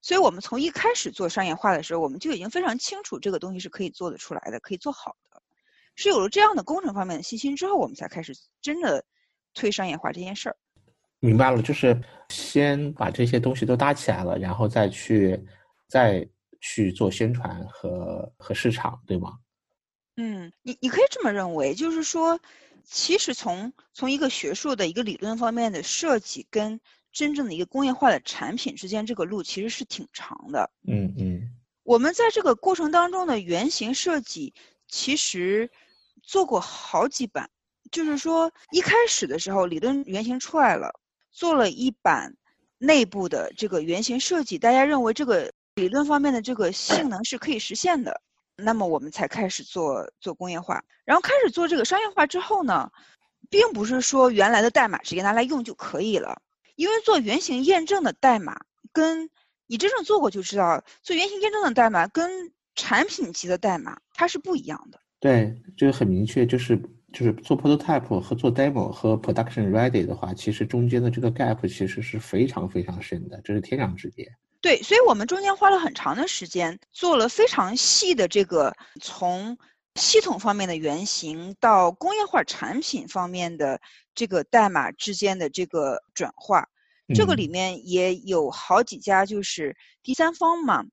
所以我们从一开始做商业化的时候，我们就已经非常清楚这个东西是可以做得出来的，可以做好的。是有了这样的工程方面的信心之后，我们才开始真的推商业化这件事儿。明白了，就是先把这些东西都搭起来了，然后再去再去做宣传和和市场，对吗？嗯，你你可以这么认为，就是说，其实从从一个学术的一个理论方面的设计跟真正的一个工业化的产品之间，这个路其实是挺长的。嗯嗯，我们在这个过程当中的原型设计，其实做过好几版，就是说一开始的时候理论原型出来了。做了一版内部的这个原型设计，大家认为这个理论方面的这个性能是可以实现的，那么我们才开始做做工业化。然后开始做这个商业化之后呢，并不是说原来的代码直接拿来用就可以了，因为做原型验证的代码，跟你真正做过就知道，做原型验证的代码跟产品级的代码它是不一样的。对，这个很明确，就是。就是做 prototype 和做 demo 和 production ready 的话，其实中间的这个 gap 其实是非常非常深的，这是天壤之别。对，所以我们中间花了很长的时间，做了非常细的这个从系统方面的原型到工业化产品方面的这个代码之间的这个转化。这个里面也有好几家就是第三方嘛，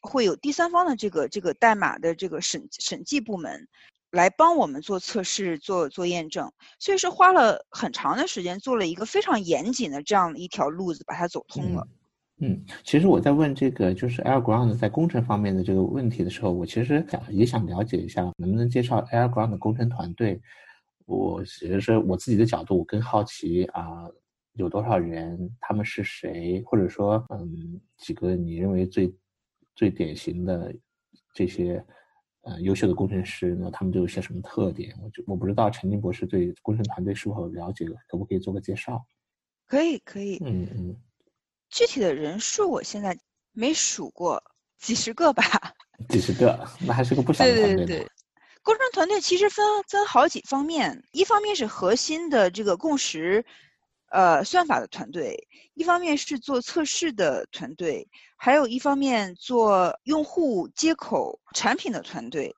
会有第三方的这个这个代码的这个审审计部门。来帮我们做测试、做做验证，所以是花了很长的时间，做了一个非常严谨的这样一条路子，把它走通了。嗯，其实我在问这个就是 AirGround 在工程方面的这个问题的时候，我其实想也想了解一下，能不能介绍 AirGround 的工程团队？我其实是我自己的角度，我更好奇啊，有多少人？他们是谁？或者说，嗯，几个你认为最最典型的这些？呃，优秀的工程师，那他们都有些什么特点？我就我不知道陈静博士对工程团队是否了解，可不可以做个介绍？可以，可以。嗯嗯。具体的人数我现在没数过，几十个吧。几十个，那还是个不小的团队。对对对。工程团队其实分分好几方面，一方面是核心的这个共识。呃，算法的团队，一方面是做测试的团队，还有一方面做用户接口产品的团队。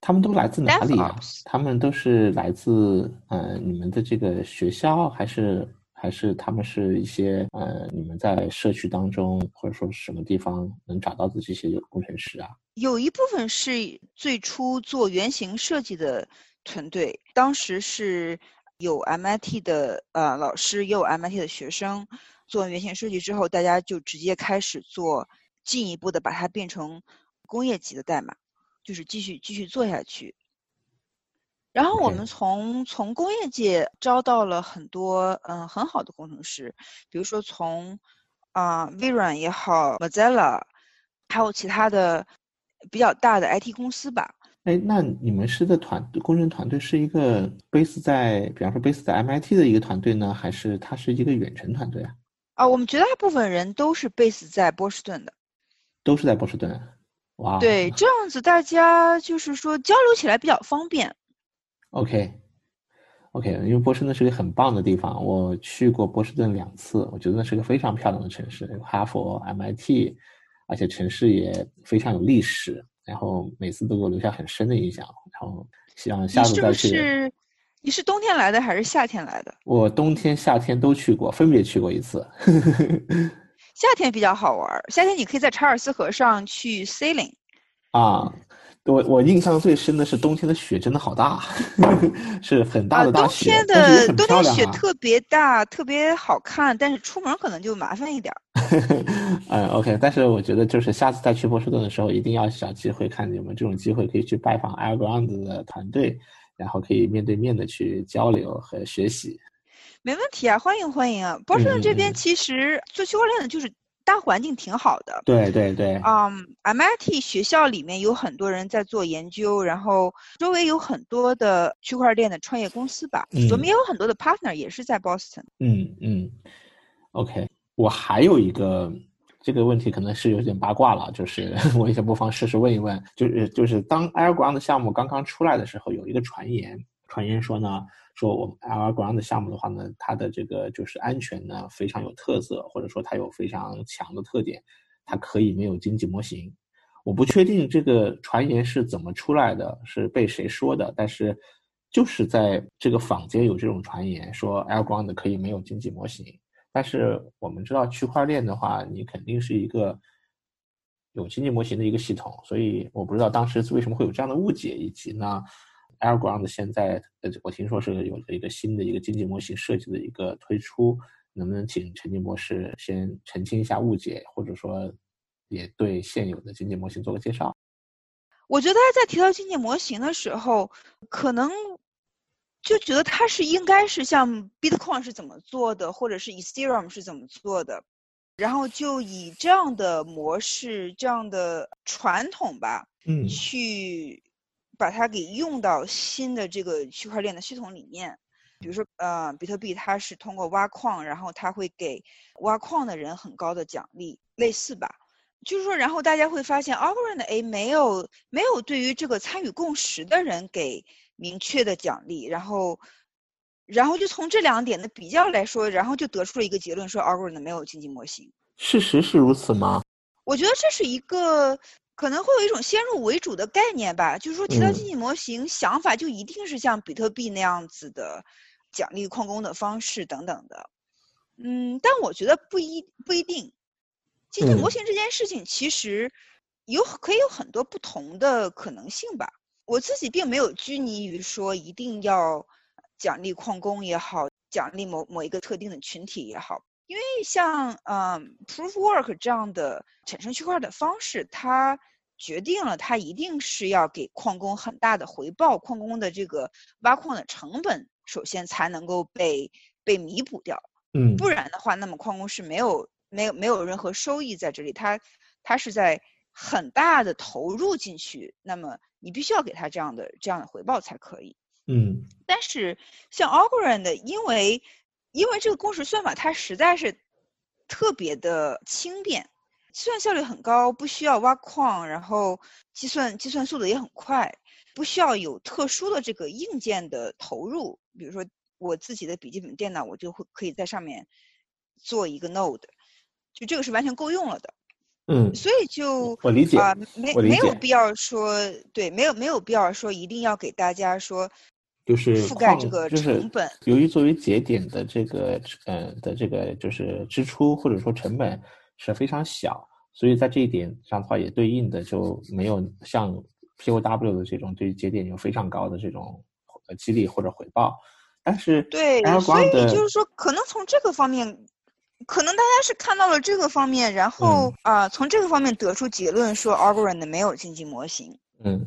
他们都来自哪里啊？他们都是来自呃你们的这个学校，还是还是他们是一些呃你们在社区当中或者说什么地方能找到的这些工程师啊？有一部分是最初做原型设计的团队，当时是。有 MIT 的呃老师，也有 MIT 的学生，做完原型设计之后，大家就直接开始做进一步的把它变成工业级的代码，就是继续继续做下去。然后我们从从工业界招到了很多嗯很好的工程师，比如说从啊微软也好，Mozilla，还有其他的比较大的 IT 公司吧。哎，那你们是的团工程团队是一个 base 在，比方说 base 在 MIT 的一个团队呢，还是它是一个远程团队啊？啊，我们绝大部分人都是 base 在波士顿的，都是在波士顿。哇，对，这样子大家就是说交流起来比较方便。OK，OK，因为波士顿是个很棒的地方，我去过波士顿两次，我觉得那是个非常漂亮的城市，哈佛、MIT，而且城市也非常有历史。然后每次都给我留下很深的印象，然后希望下次再去。你是你是冬天来的还是夏天来的？我冬天、夏天都去过，分别去过一次。夏天比较好玩，夏天你可以在查尔斯河上去 sailing。啊。我我印象最深的是冬天的雪真的好大，是很大的大雪，冬天的冬天雪特别大，特别好看，但是出门可能就麻烦一点。嗯，OK，但是我觉得就是下次再去波士顿的时候，一定要找机会看有没有这种机会可以去拜访 AirGround 的团队，然后可以面对面的去交流和学习。没问题啊，欢迎欢迎啊！波士顿这边其实做区块链的就是。大环境挺好的，对对对。嗯，MIT 学校里面有很多人在做研究，然后周围有很多的区块链的创业公司吧。我们也有很多的 partner 也是在 Boston。嗯嗯。OK，我还有一个这个问题可能是有点八卦了，就是 我也不妨试试问一问，就是就是当 AirGround 项目刚刚出来的时候，有一个传言，传言说呢，说我们 L Ground 项目的话呢，它的这个就是安全呢非常有特色，或者说它有非常强的特点，它可以没有经济模型。我不确定这个传言是怎么出来的，是被谁说的，但是就是在这个坊间有这种传言，说 L Ground 可以没有经济模型。但是我们知道区块链的话，你肯定是一个有经济模型的一个系统，所以我不知道当时为什么会有这样的误解，以及呢，AirGround 现在呃，我听说是有了一个新的一个经济模型设计的一个推出，能不能请陈静博士先澄清一下误解，或者说也对现有的经济模型做个介绍？我觉得大家在提到经济模型的时候，可能。就觉得它是应该是像 Bitcoin 是怎么做的，或者是 Ethereum 是怎么做的，然后就以这样的模式、这样的传统吧，嗯，去把它给用到新的这个区块链的系统里面。比如说，呃，比特币它是通过挖矿，然后它会给挖矿的人很高的奖励，类似吧。就是说，然后大家会发现 a o r t m 诶没有没有对于这个参与共识的人给。明确的奖励，然后，然后就从这两点的比较来说，然后就得出了一个结论，说 algorithm 没有经济模型。事实是如此吗？我觉得这是一个可能会有一种先入为主的概念吧，就是说提到经济模型，想法就一定是像比特币那样子的奖励矿工的方式等等的。嗯，但我觉得不一不一定，经济模型这件事情其实有可以有很多不同的可能性吧。我自己并没有拘泥于说一定要奖励矿工也好，奖励某某一个特定的群体也好，因为像嗯 proof work 这样的产生区块的方式，它决定了它一定是要给矿工很大的回报，矿工的这个挖矿的成本首先才能够被被弥补掉，嗯，不然的话，那么矿工是没有没有没有任何收益在这里，他他是在很大的投入进去，那么。你必须要给他这样的这样的回报才可以。嗯，但是像 Algorand，因为因为这个公式算法它实在是特别的轻便，计算效率很高，不需要挖矿，然后计算计算速度也很快，不需要有特殊的这个硬件的投入。比如说我自己的笔记本电脑，我就会可以在上面做一个 node，就这个是完全够用了的。嗯，所以就我理解啊，没没有必要说对，没有没有必要说一定要给大家说，就是覆盖这个成本。由于作为节点的这个呃的这个就是支出或者说成本是非常小，所以在这一点上的话也对应的就没有像 POW 的这种对节点有非常高的这种呃激励或者回报。但是对，所以就是说可能从这个方面。可能大家是看到了这个方面，然后啊，从这个方面得出结论说 Algorand 没有经济模型。嗯，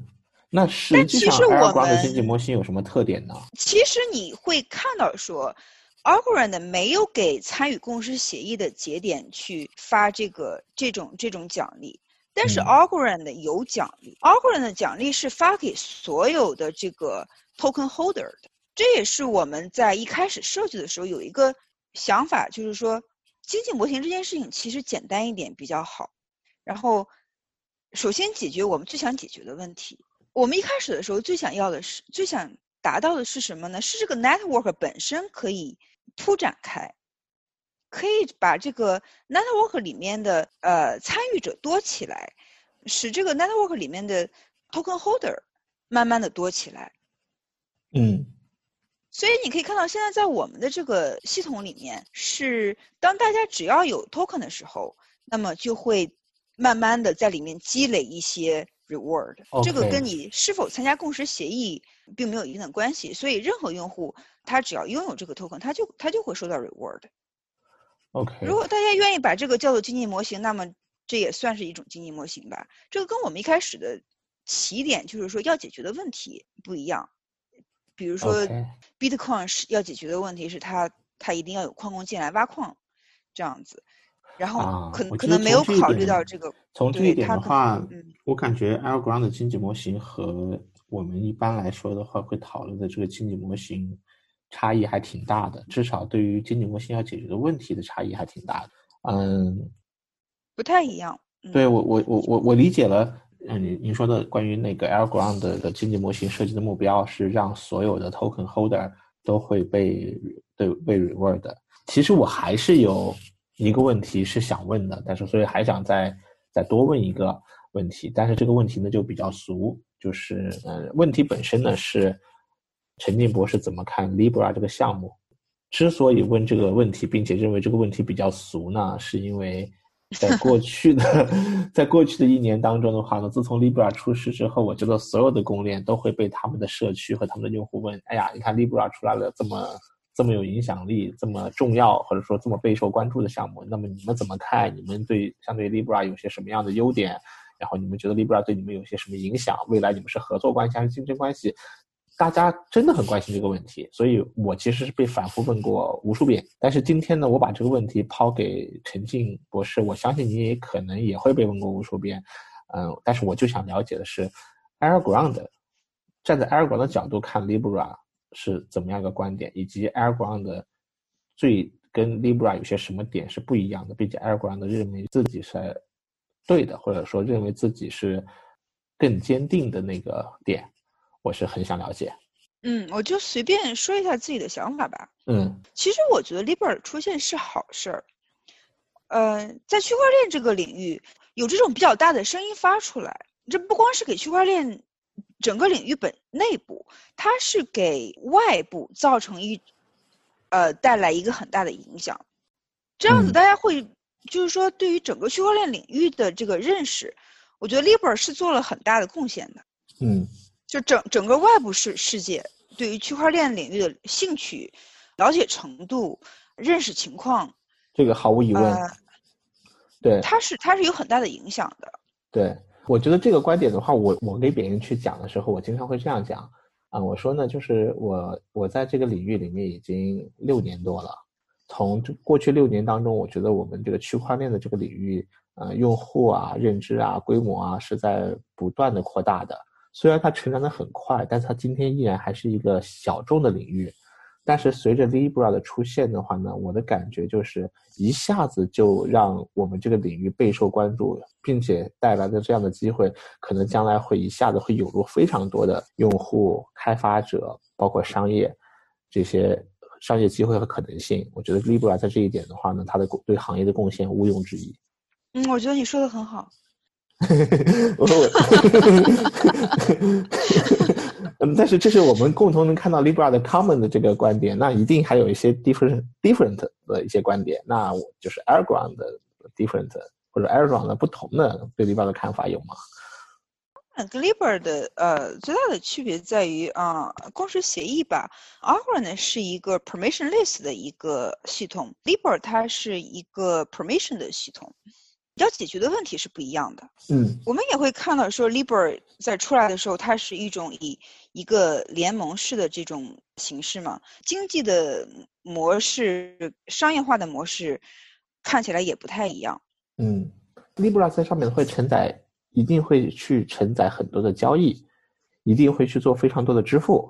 那实际上 Algorand 的经济模型有什么特点呢？其实你会看到说，Algorand 没有给参与共识协议的节点去发这个这种这种奖励，但是 Algorand 有奖励，Algorand 的奖励是发给所有的这个 token holder 的。这也是我们在一开始设计的时候有一个想法，就是说。经济模型这件事情其实简单一点比较好，然后首先解决我们最想解决的问题。我们一开始的时候最想要的是最想达到的是什么呢？是这个 network 本身可以铺展开，可以把这个 network 里面的呃参与者多起来，使这个 network 里面的 token holder 慢慢的多起来。嗯。所以你可以看到，现在在我们的这个系统里面，是当大家只要有 token 的时候，那么就会慢慢的在里面积累一些 reward。这个跟你是否参加共识协议并没有一定的关系。所以任何用户他只要拥有这个 token，他就他就会收到 reward。OK。如果大家愿意把这个叫做经济模型，那么这也算是一种经济模型吧。这个跟我们一开始的起点就是说要解决的问题不一样。比如说，Bitcoin 是要解决的问题是它它一定要有矿工进来挖矿，这样子，然后可能可能没有考虑到这个。从这一点的话，我感觉 Algorand 的经济模型和我们一般来说的话会讨论的这个经济模型差异还挺大的，至少对于经济模型要解决的问题的差异还挺大的。嗯，不太一样。对我我我我我理解了，嗯，您您说的关于那个 Algorand 的经济模型设计的目标是让所有的 token holder 都会被对被 reward 的。其实我还是有一个问题是想问的，但是所以还想再再多问一个问题，但是这个问题呢就比较俗，就是呃问题本身呢是陈静博士怎么看 Libra 这个项目？之所以问这个问题，并且认为这个问题比较俗呢，是因为。在过 去的，在过去的一年当中的话呢，自从 Libra 出世之后，我觉得所有的公链都会被他们的社区和他们的用户问：哎呀，你看 Libra 出来了，这么这么有影响力，这么重要，或者说这么备受关注的项目，那么你们怎么看？你们对相对 Libra 有些什么样的优点？然后你们觉得 Libra 对你们有些什么影响？未来你们是合作关系还是竞争关系？大家真的很关心这个问题，所以我其实是被反复问过无数遍。但是今天呢，我把这个问题抛给陈静博士，我相信你也可能也会被问过无数遍。嗯，但是我就想了解的是，AirGround 站在 AirGround 的角度看 Libra 是怎么样一个观点，以及 AirGround 最跟 Libra 有些什么点是不一样的，并且 AirGround 认为自己是对的，或者说认为自己是更坚定的那个点。我是很想了解，嗯，我就随便说一下自己的想法吧。嗯，其实我觉得 Libra 出现是好事儿。呃，在区块链这个领域，有这种比较大的声音发出来，这不光是给区块链整个领域本内部，它是给外部造成一呃带来一个很大的影响。这样子大家会就是说，对于整个区块链领域的这个认识，我觉得 Libra 是做了很大的贡献的。嗯。就整整个外部世世界对于区块链领域的兴趣、了解程度、认识情况，这个毫无疑问，对，它是它是有很大的影响的。对，我觉得这个观点的话，我我给别人去讲的时候，我经常会这样讲啊，我说呢，就是我我在这个领域里面已经六年多了，从这过去六年当中，我觉得我们这个区块链的这个领域，呃，用户啊、认知啊、规模啊，是在不断的扩大的。虽然它成长的很快，但是它今天依然还是一个小众的领域。但是随着 Libra 的出现的话呢，我的感觉就是一下子就让我们这个领域备受关注，并且带来的这样的机会，可能将来会一下子会涌入非常多的用户、开发者，包括商业这些商业机会和可能性。我觉得 Libra 在这一点的话呢，它的对行业的贡献毋庸置疑。嗯，我觉得你说的很好。我，嗯，但是这是我们共同能看到 Libra 的 common 的这个观点，那一定还有一些 different different 的一些观点，那我就是 Airground 的 different 或者 Airground 的不同的对 Libra 的看法有吗？跟 Libra 的呃最大的区别在于啊共识协议吧，Airground 呢是一个 permissionless 的一个系统，Libra 它是一个 permission 的系统。要解决的问题是不一样的。嗯，我们也会看到说，Libra 在出来的时候，它是一种以一个联盟式的这种形式嘛，经济的模式、商业化的模式看起来也不太一样。嗯，Libra 在上面会承载，一定会去承载很多的交易，一定会去做非常多的支付。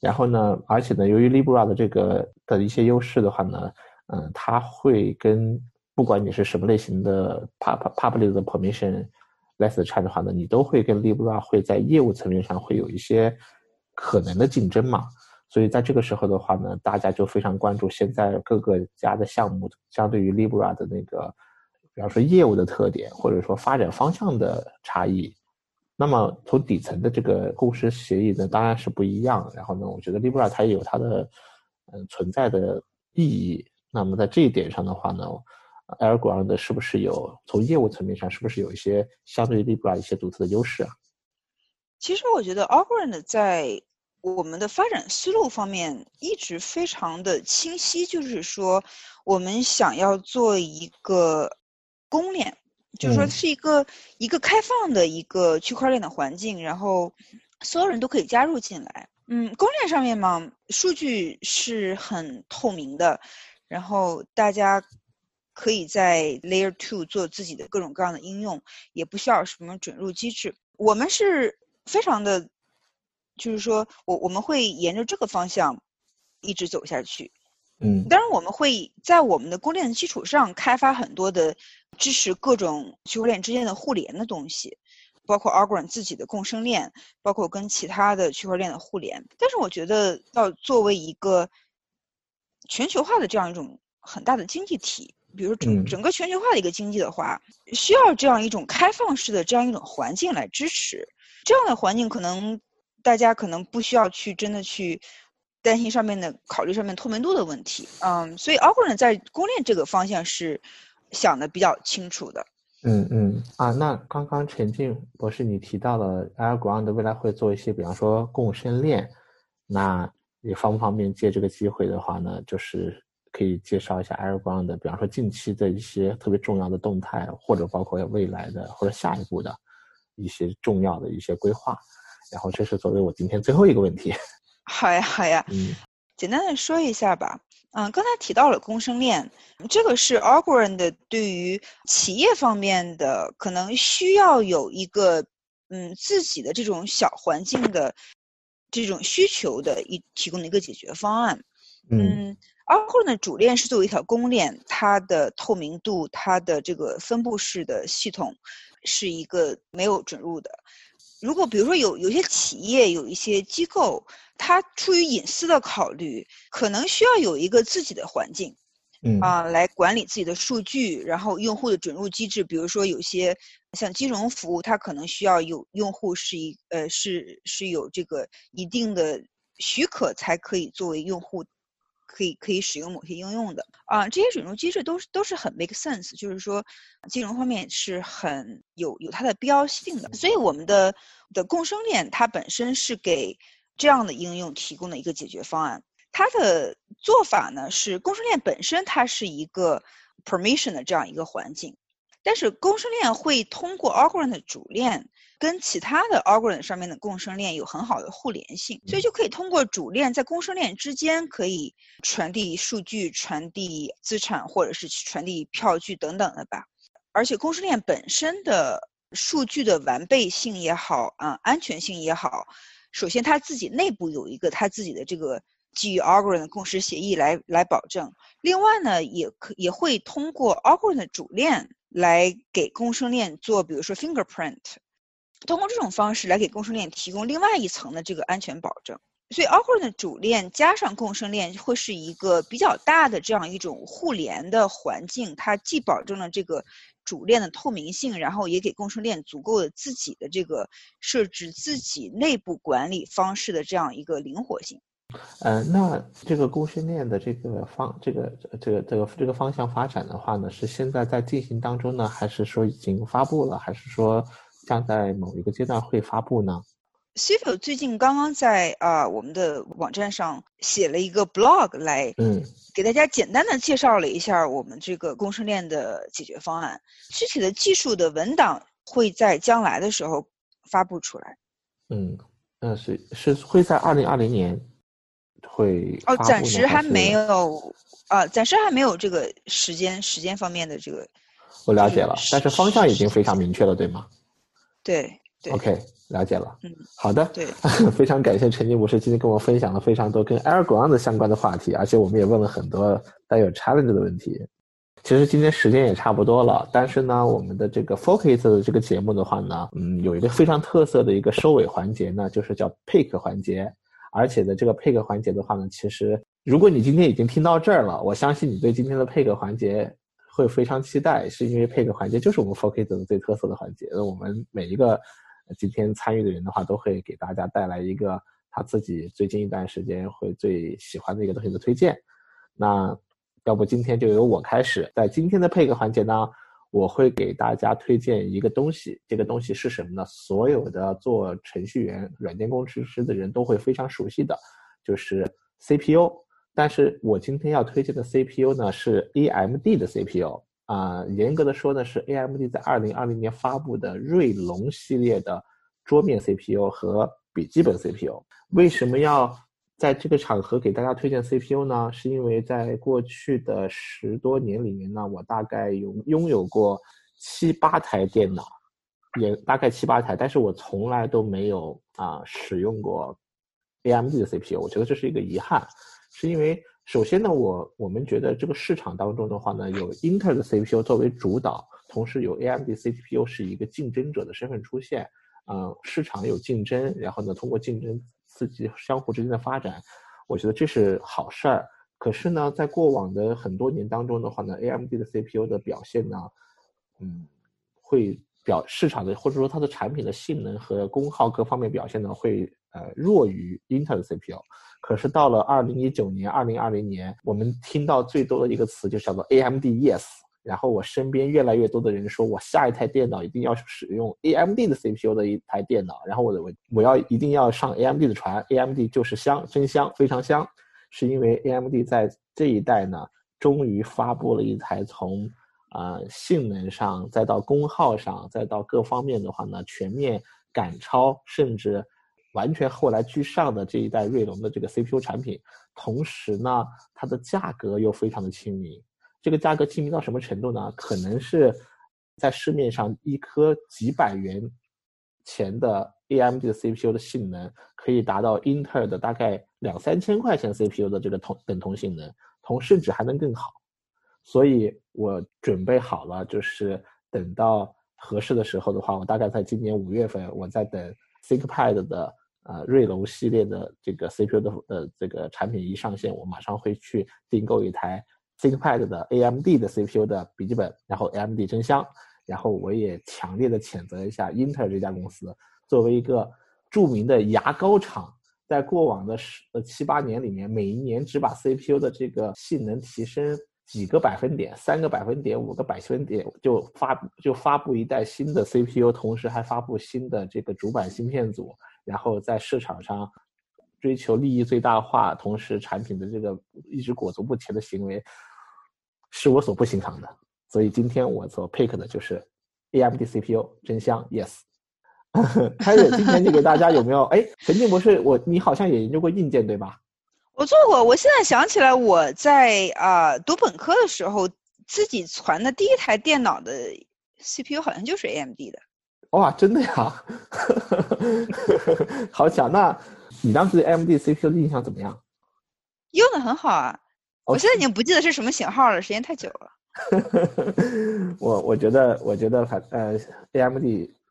然后呢，而且呢，由于 Libra 的这个的一些优势的话呢，嗯，它会跟不管你是什么类型的 pub public 的 permission less 差的话呢，你都会跟 Libra 会在业务层面上会有一些可能的竞争嘛。所以在这个时候的话呢，大家就非常关注现在各个家的项目相对于 Libra 的那个，比方说业务的特点或者说发展方向的差异。那么从底层的这个共识协议呢，当然是不一样。然后呢，我觉得 Libra 它也有它的嗯存在的意义。那么在这一点上的话呢。AirGround 是不是有从业务层面上是不是有一些相对于 Libra 一些独特的优势啊？其实我觉得 AirGround 在我们的发展思路方面一直非常的清晰，就是说我们想要做一个公链，就是说是一个一个开放的一个区块链的环境，然后所有人都可以加入进来。嗯，公链上面嘛，数据是很透明的，然后大家。可以在 Layer Two 做自己的各种各样的应用，也不需要什么准入机制。我们是非常的，就是说我我们会沿着这个方向一直走下去。嗯，当然我们会在我们的供链的基础上开发很多的支持各种区块链之间的互联的东西，包括 Algorand 自己的共生链，包括跟其他的区块链的互联。但是我觉得，要作为一个全球化的这样一种很大的经济体，比如整整个全球化的一个经济的话，需要这样一种开放式的这样一种环境来支持。这样的环境可能大家可能不需要去真的去担心上面的考虑上面透明度的问题。嗯，所以 Algorand 在公链这个方向是想的比较清楚的。嗯嗯啊，那刚刚陈静博士你提到了 Algorand 未来会做一些，比方说共生链，那你方不方便借这个机会的话呢，就是可以介绍一下的，比方说近期的一些特别重要的动态，或者包括未来的或者下一步的一些重要的一些规划。然后这是作为我今天最后一个问题。好呀，好呀，嗯，简单的说一下吧。嗯，刚才提到了共生链，这个是 Algorand 对于企业方面的可能需要有一个嗯自己的这种小环境的这种需求的一提供的一个解决方案。嗯，Algorand 的主链是作为一条公链，它的透明度、它的这个分布式的系统是一个没有准入的。如果比如说有有些企业有一些机构，它出于隐私的考虑，可能需要有一个自己的环境，嗯啊，来管理自己的数据，然后用户的准入机制，比如说有些像金融服务，它可能需要有用户是一呃是是有这个一定的许可才可以作为用户。可以可以使用某些应用的啊，这些准入机制都是都是很 make sense，就是说，金融方面是很有有它的必要性的。所以我们的的共生链它本身是给这样的应用提供的一个解决方案。它的做法呢是，共生链本身它是一个 permission 的这样一个环境，但是共生链会通过 Algorand 的主链。跟其他的 Algorand 上面的共生链有很好的互联性，所以就可以通过主链在共生链之间可以传递数据、传递资产或者是传递票据等等的吧。而且共生链本身的数据的完备性也好啊，安全性也好，首先它自己内部有一个它自己的这个基于 Algorand 的共识协议来来保证。另外呢，也可也会通过 Algorand 的主链来给共生链做，比如说 fingerprint。通过这种方式来给共生链提供另外一层的这个安全保证，所以 Algorand 的主链加上共生链会是一个比较大的这样一种互联的环境，它既保证了这个主链的透明性，然后也给共生链足够的自己的这个设置自己内部管理方式的这样一个灵活性。呃，那这个共生链的这个方这个这个这个这个方向发展的话呢，是现在在进行当中呢，还是说已经发布了，还是说？将在某一个阶段会发布呢。Civil 最近刚刚在啊我们的网站上写了一个 blog 来，嗯，给大家简单的介绍了一下我们这个共生链的解决方案。具体的技术的文档会在将来的时候发布出来。嗯，那是是会在二零二零年会哦，暂时还没有啊，暂时还没有这个时间时间方面的这个。我了解了，但是方向已经非常明确了，对吗？对对，OK，了解了。嗯，好的。对，非常感谢陈静博士今天跟我分享了非常多跟 AirGround 相关的话题，而且我们也问了很多带有 challenge 的问题。其实今天时间也差不多了，但是呢，我们的这个 Focus 的这个节目的话呢，嗯，有一个非常特色的一个收尾环节呢，就是叫 Pick 环节。而且的，这个配个环节的话呢，其实如果你今天已经听到这儿了，我相信你对今天的配个环节。会非常期待，是因为配个环节就是我们 Focus 的最特色的环节。那我们每一个今天参与的人的话，都会给大家带来一个他自己最近一段时间会最喜欢的一个东西的推荐。那要不今天就由我开始，在今天的配个环节呢，我会给大家推荐一个东西。这个东西是什么呢？所有的做程序员、软件工程师的人都会非常熟悉的，就是 CPU。但是我今天要推荐的 CPU 呢是 AMD 的 CPU 啊，严格的说呢是 AMD 在二零二零年发布的锐龙系列的桌面 CPU 和笔记本 CPU。为什么要在这个场合给大家推荐 CPU 呢？是因为在过去的十多年里面呢，我大概有拥有过七八台电脑，也大概七八台，但是我从来都没有啊使用过 AMD 的 CPU，我觉得这是一个遗憾。是因为首先呢，我我们觉得这个市场当中的话呢，有英特尔的 CPU 作为主导，同时有 AMD CPU 是一个竞争者的身份出现，嗯，市场有竞争，然后呢，通过竞争刺激相互之间的发展，我觉得这是好事儿。可是呢，在过往的很多年当中的话呢，AMD 的 CPU 的表现呢，嗯，会表市场的或者说它的产品的性能和功耗各方面表现呢，会呃弱于英特尔的 CPU。可是到了二零一九年、二零二零年，我们听到最多的一个词就叫做 AMD Yes。然后我身边越来越多的人说，我下一台电脑一定要使用 AMD 的 CPU 的一台电脑。然后我的我我要一定要上 AMD 的船，AMD 就是香，真香，非常香。是因为 AMD 在这一代呢，终于发布了一台从啊性能上，再到功耗上，再到各方面的话呢，全面赶超，甚至。完全后来居上的这一代锐龙的这个 CPU 产品，同时呢，它的价格又非常的亲民。这个价格亲民到什么程度呢？可能是在市面上一颗几百元钱的 AMD 的 CPU 的性能，可以达到英特尔的大概两三千块钱 CPU 的这个同等同性能，同甚至还能更好。所以我准备好了，就是等到合适的时候的话，我大概在今年五月份，我在等 ThinkPad 的。呃，锐龙系列的这个 CPU 的呃这个产品一上线，我马上会去订购一台 ThinkPad 的 AMD 的 CPU 的笔记本，然后 AMD 真香。然后我也强烈的谴责一下英特尔这家公司，作为一个著名的牙膏厂，在过往的十呃七八年里面，每一年只把 CPU 的这个性能提升几个百分点，三个百分点、五个百分点就发就发布一代新的 CPU，同时还发布新的这个主板芯片组。然后在市场上追求利益最大化，同时产品的这个一直裹足不前的行为，是我所不欣赏的。所以今天我所 pick 的就是 AMD CPU 真香，yes。开始今天就给大家有没有？哎，陈静博士，我你好像也研究过硬件对吧？我做过。我现在想起来，我在啊读本科的时候，自己传的第一台电脑的 CPU 好像就是 AMD 的。哇，真的呀！好巧，那你当时 AMD CPU 的印象怎么样？用的很好啊，我现在已经不记得是什么型号了，时间太久了。我我觉得，我觉得反呃，AMD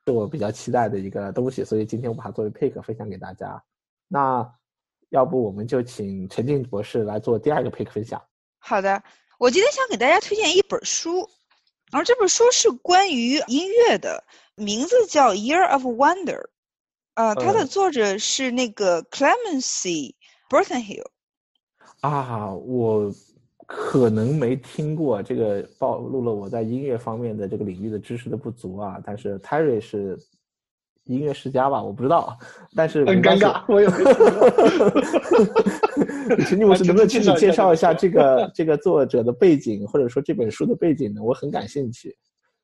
是我比较期待的一个东西，所以今天我把它作为 pick 分享给大家。那要不我们就请陈静博士来做第二个 pick 分享。好的，我今天想给大家推荐一本书，然后这本书是关于音乐的。名字叫《Year of Wonder》，呃，它的作者是那个 Clemency b u r t o n h i l l 啊，我可能没听过这个，暴露了我在音乐方面的这个领域的知识的不足啊。但是 Terry 是音乐世家吧？我不知道，但是很尴尬，我有。陈静博士，能不能请你介绍一下这个这个作者的背景，或者说这本书的背景呢？我很感兴趣。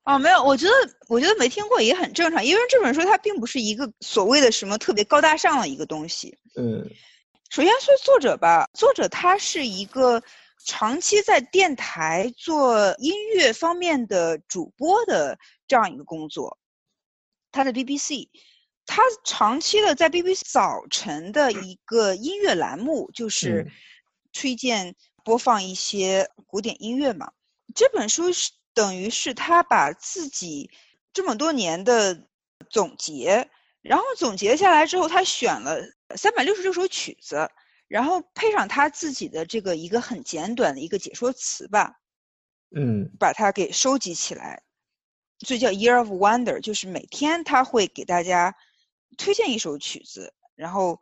哦，没有，我觉得我觉得没听过也很正常，因为这本书它并不是一个所谓的什么特别高大上的一个东西。嗯，首先说作者吧，作者他是一个长期在电台做音乐方面的主播的这样一个工作，他的 BBC，他长期的在 BBC 早晨的一个音乐栏目就是推荐播放一些古典音乐嘛。这本书是。等于是他把自己这么多年的总结，然后总结下来之后，他选了三百六十六首曲子，然后配上他自己的这个一个很简短的一个解说词吧，嗯，把它给收集起来，所以叫 Year of Wonder，就是每天他会给大家推荐一首曲子，然后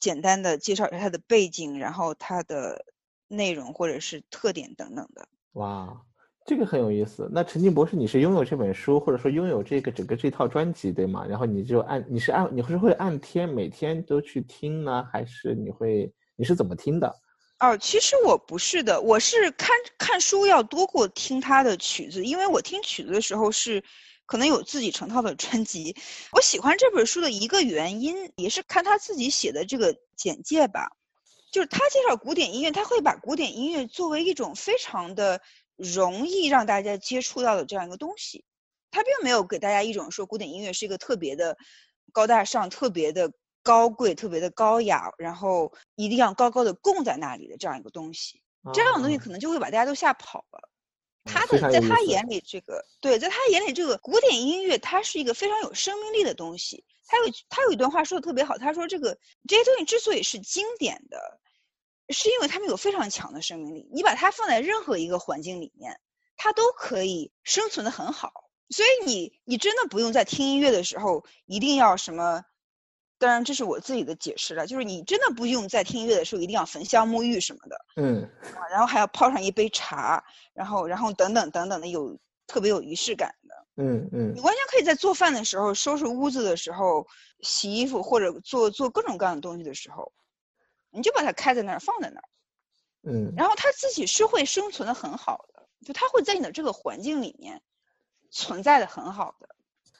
简单的介绍一下它的背景，然后它的内容或者是特点等等的。哇。这个很有意思。那陈静博士，你是拥有这本书，或者说拥有这个整个这套专辑，对吗？然后你就按你是按你是会按天每天都去听呢，还是你会你是怎么听的？哦，其实我不是的，我是看看书要多过听他的曲子，因为我听曲子的时候是可能有自己成套的专辑。我喜欢这本书的一个原因也是看他自己写的这个简介吧，就是他介绍古典音乐，他会把古典音乐作为一种非常的。容易让大家接触到的这样一个东西，他并没有给大家一种说古典音乐是一个特别的高大上、特别的高贵、特别的高雅，然后一定要高高的供在那里的这样一个东西。这样的东西可能就会把大家都吓跑了。他的在他眼里，这个对，在他眼里，这个古典音乐它是一个非常有生命力的东西。他有他有一段话说的特别好，他说这个这些东西之所以是经典的，是因为他们有非常强的生命力。你把它放在任何一个环境里面，它都可以生存的很好。所以你你真的不用在听音乐的时候一定要什么。当然，这是我自己的解释了，就是你真的不用在听音乐的时候一定要焚香沐浴什么的，嗯，然后还要泡上一杯茶，然后然后等等等等的有特别有仪式感的，嗯嗯，你完全可以在做饭的时候、收拾屋子的时候、洗衣服或者做做各种各样的东西的时候，你就把它开在那儿放在那儿，嗯，然后它自己是会生存的很好的，就它会在你的这个环境里面存在的很好的，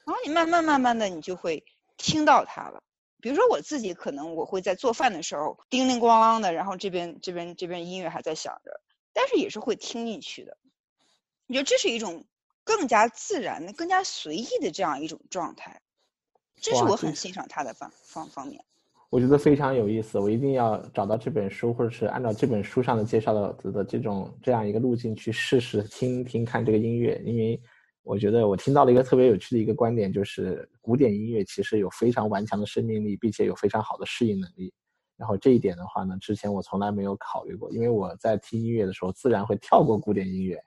然后你慢慢慢慢的你就会听到它了。比如说我自己，可能我会在做饭的时候叮铃咣啷的，然后这边这边这边音乐还在响着，但是也是会听进去的。你觉得这是一种更加自然的、更加随意的这样一种状态，这是我很欣赏他的方方方面。我觉得非常有意思，我一定要找到这本书，或者是按照这本书上的介绍的的这种这样一个路径去试试听听看这个音乐，因为。我觉得我听到了一个特别有趣的一个观点，就是古典音乐其实有非常顽强的生命力，并且有非常好的适应能力。然后这一点的话呢，之前我从来没有考虑过，因为我在听音乐的时候自然会跳过古典音乐，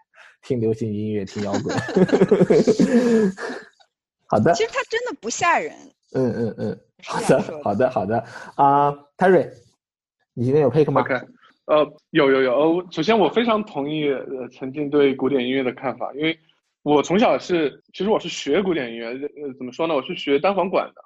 听流行音乐，听摇滚。好的。其实它真的不吓人。嗯嗯嗯。好的，好的，好的。啊，Terry，你今天有 pick 吗？OK，呃，有有有。呃，首先我非常同意呃曾经对古典音乐的看法，因为。我从小是，其实我是学古典音乐，呃，怎么说呢？我是学单簧管的，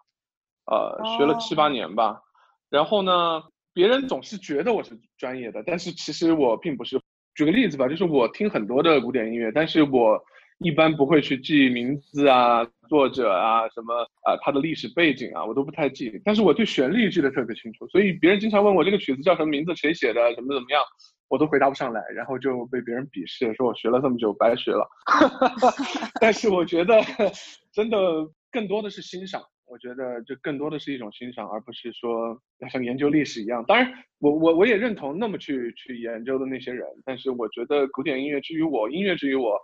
呃，学了七八年吧。然后呢，别人总是觉得我是专业的，但是其实我并不是。举个例子吧，就是我听很多的古典音乐，但是我一般不会去记名字啊、作者啊、什么啊、他的历史背景啊，我都不太记。但是我对旋律记得特别清楚，所以别人经常问我这个曲子叫什么名字、谁写的、怎么怎么样。我都回答不上来，然后就被别人鄙视，说我学了这么久白学了。但是我觉得，真的更多的是欣赏。我觉得这更多的是一种欣赏，而不是说像研究历史一样。当然，我我我也认同那么去去研究的那些人。但是我觉得古典音乐之于我，音乐之于我，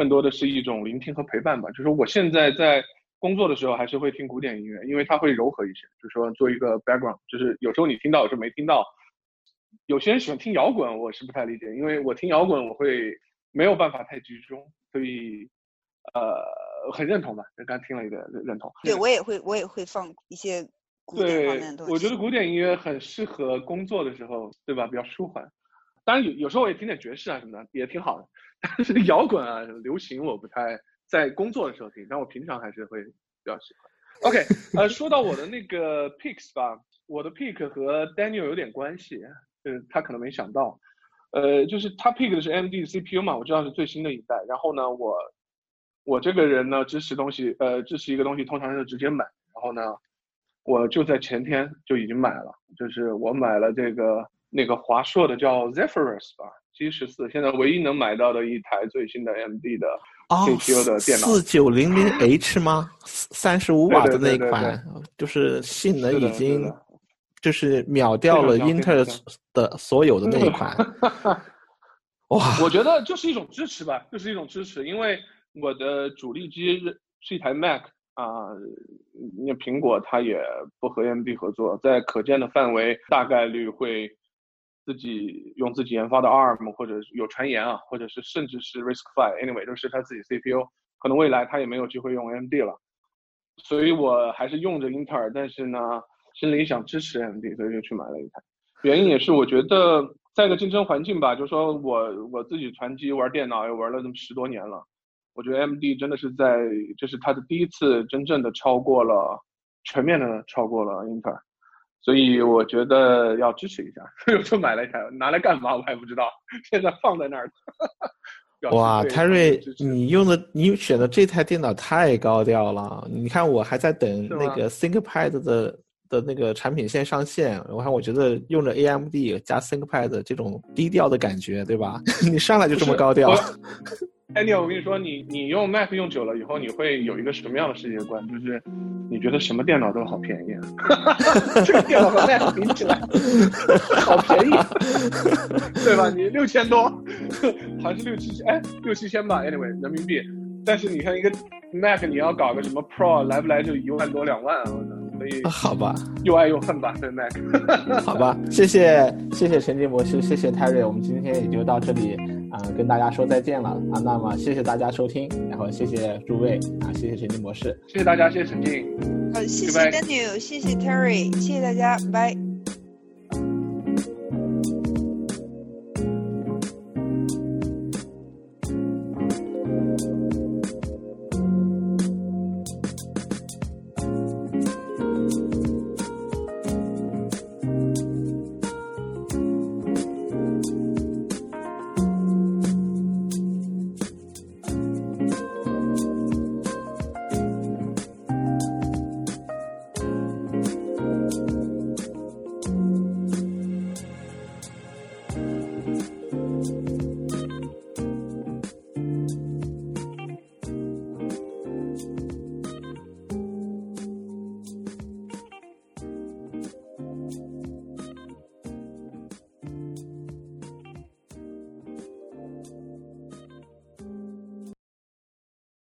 更多的是一种聆听和陪伴吧。就是我现在在工作的时候，还是会听古典音乐，因为它会柔和一些。就是说做一个 background，就是有时候你听到，有时候没听到。有些人喜欢听摇滚，我是不太理解，因为我听摇滚我会没有办法太集中，所以呃很认同吧。刚听了一个认同。对我也会，我也会放一些古典方面的东西。我觉得古典音乐很适合工作的时候，对吧？比较舒缓。当然有有时候我也听点爵士啊什么的，也挺好的。但是摇滚啊、流行我不太在工作的时候听，但我平常还是会比较喜欢。OK，呃，说到我的那个 picks 吧，我的 pick 和 Daniel 有点关系。嗯，他可能没想到，呃，就是他 pick 的是 AMD CPU 嘛，我知道是最新的一代。然后呢，我我这个人呢，支持东西，呃，支持一个东西，通常是直接买。然后呢，我就在前天就已经买了，就是我买了这个那个华硕的叫 Zephyrus 吧，G 十四，现在唯一能买到的一台最新的 AMD 的 CPU 的电脑。四九零零 H 吗？三十五瓦的那款，就是性能已经。就是秒掉了英特尔的所有的那一款，哇！我觉得就是一种支持吧，就是一种支持，因为我的主力机是一台 Mac 啊，那苹果它也不和 AMD 合作，在可见的范围，大概率会自己用自己研发的 ARM，或者有传言啊，或者是甚至是 RISC-V，anyway 都是他自己 CPU，可能未来他也没有机会用 AMD 了，所以我还是用着英特尔，但是呢。心里想支持 AMD，所以就去买了一台。原因也是我觉得在一个竞争环境吧，就说我我自己传机玩电脑也玩了这么十多年了，我觉得 AMD 真的是在这是它的第一次真正的超过了全面的超过了英特尔，所以我觉得要支持一下，就买了一台，拿来干嘛我还不知道，现在放在那儿。哇，泰瑞，你用的你选的这台电脑太高调了，你看我还在等那个 ThinkPad 的。的那个产品线上线，我看我觉得用着 AMD 加 ThinkPad 这种低调的感觉，对吧？你上来就这么高调。哎，你我跟你说，你你用 Mac 用久了以后，你会有一个什么样的世界观？就是你觉得什么电脑都好便宜啊，这个电脑和 Mac 比起来好便宜，对吧？你六千多，还是六七千？哎，六七千吧，anyway 人民币。但是你看一个 Mac，你要搞个什么 Pro，来不来就一万多两万啊！我操。所以好吧，又爱又恨吧，对 Mac。好吧，谢谢谢谢陈建博士，谢谢 Terry，我们今天也就到这里啊、跟大家说再见了啊。那么谢谢大家收听，然后谢谢诸位啊，谢谢陈静博士。谢谢大家，谢谢陈静。好，谢谢 Daniel，谢谢 Terry，谢谢大家，拜。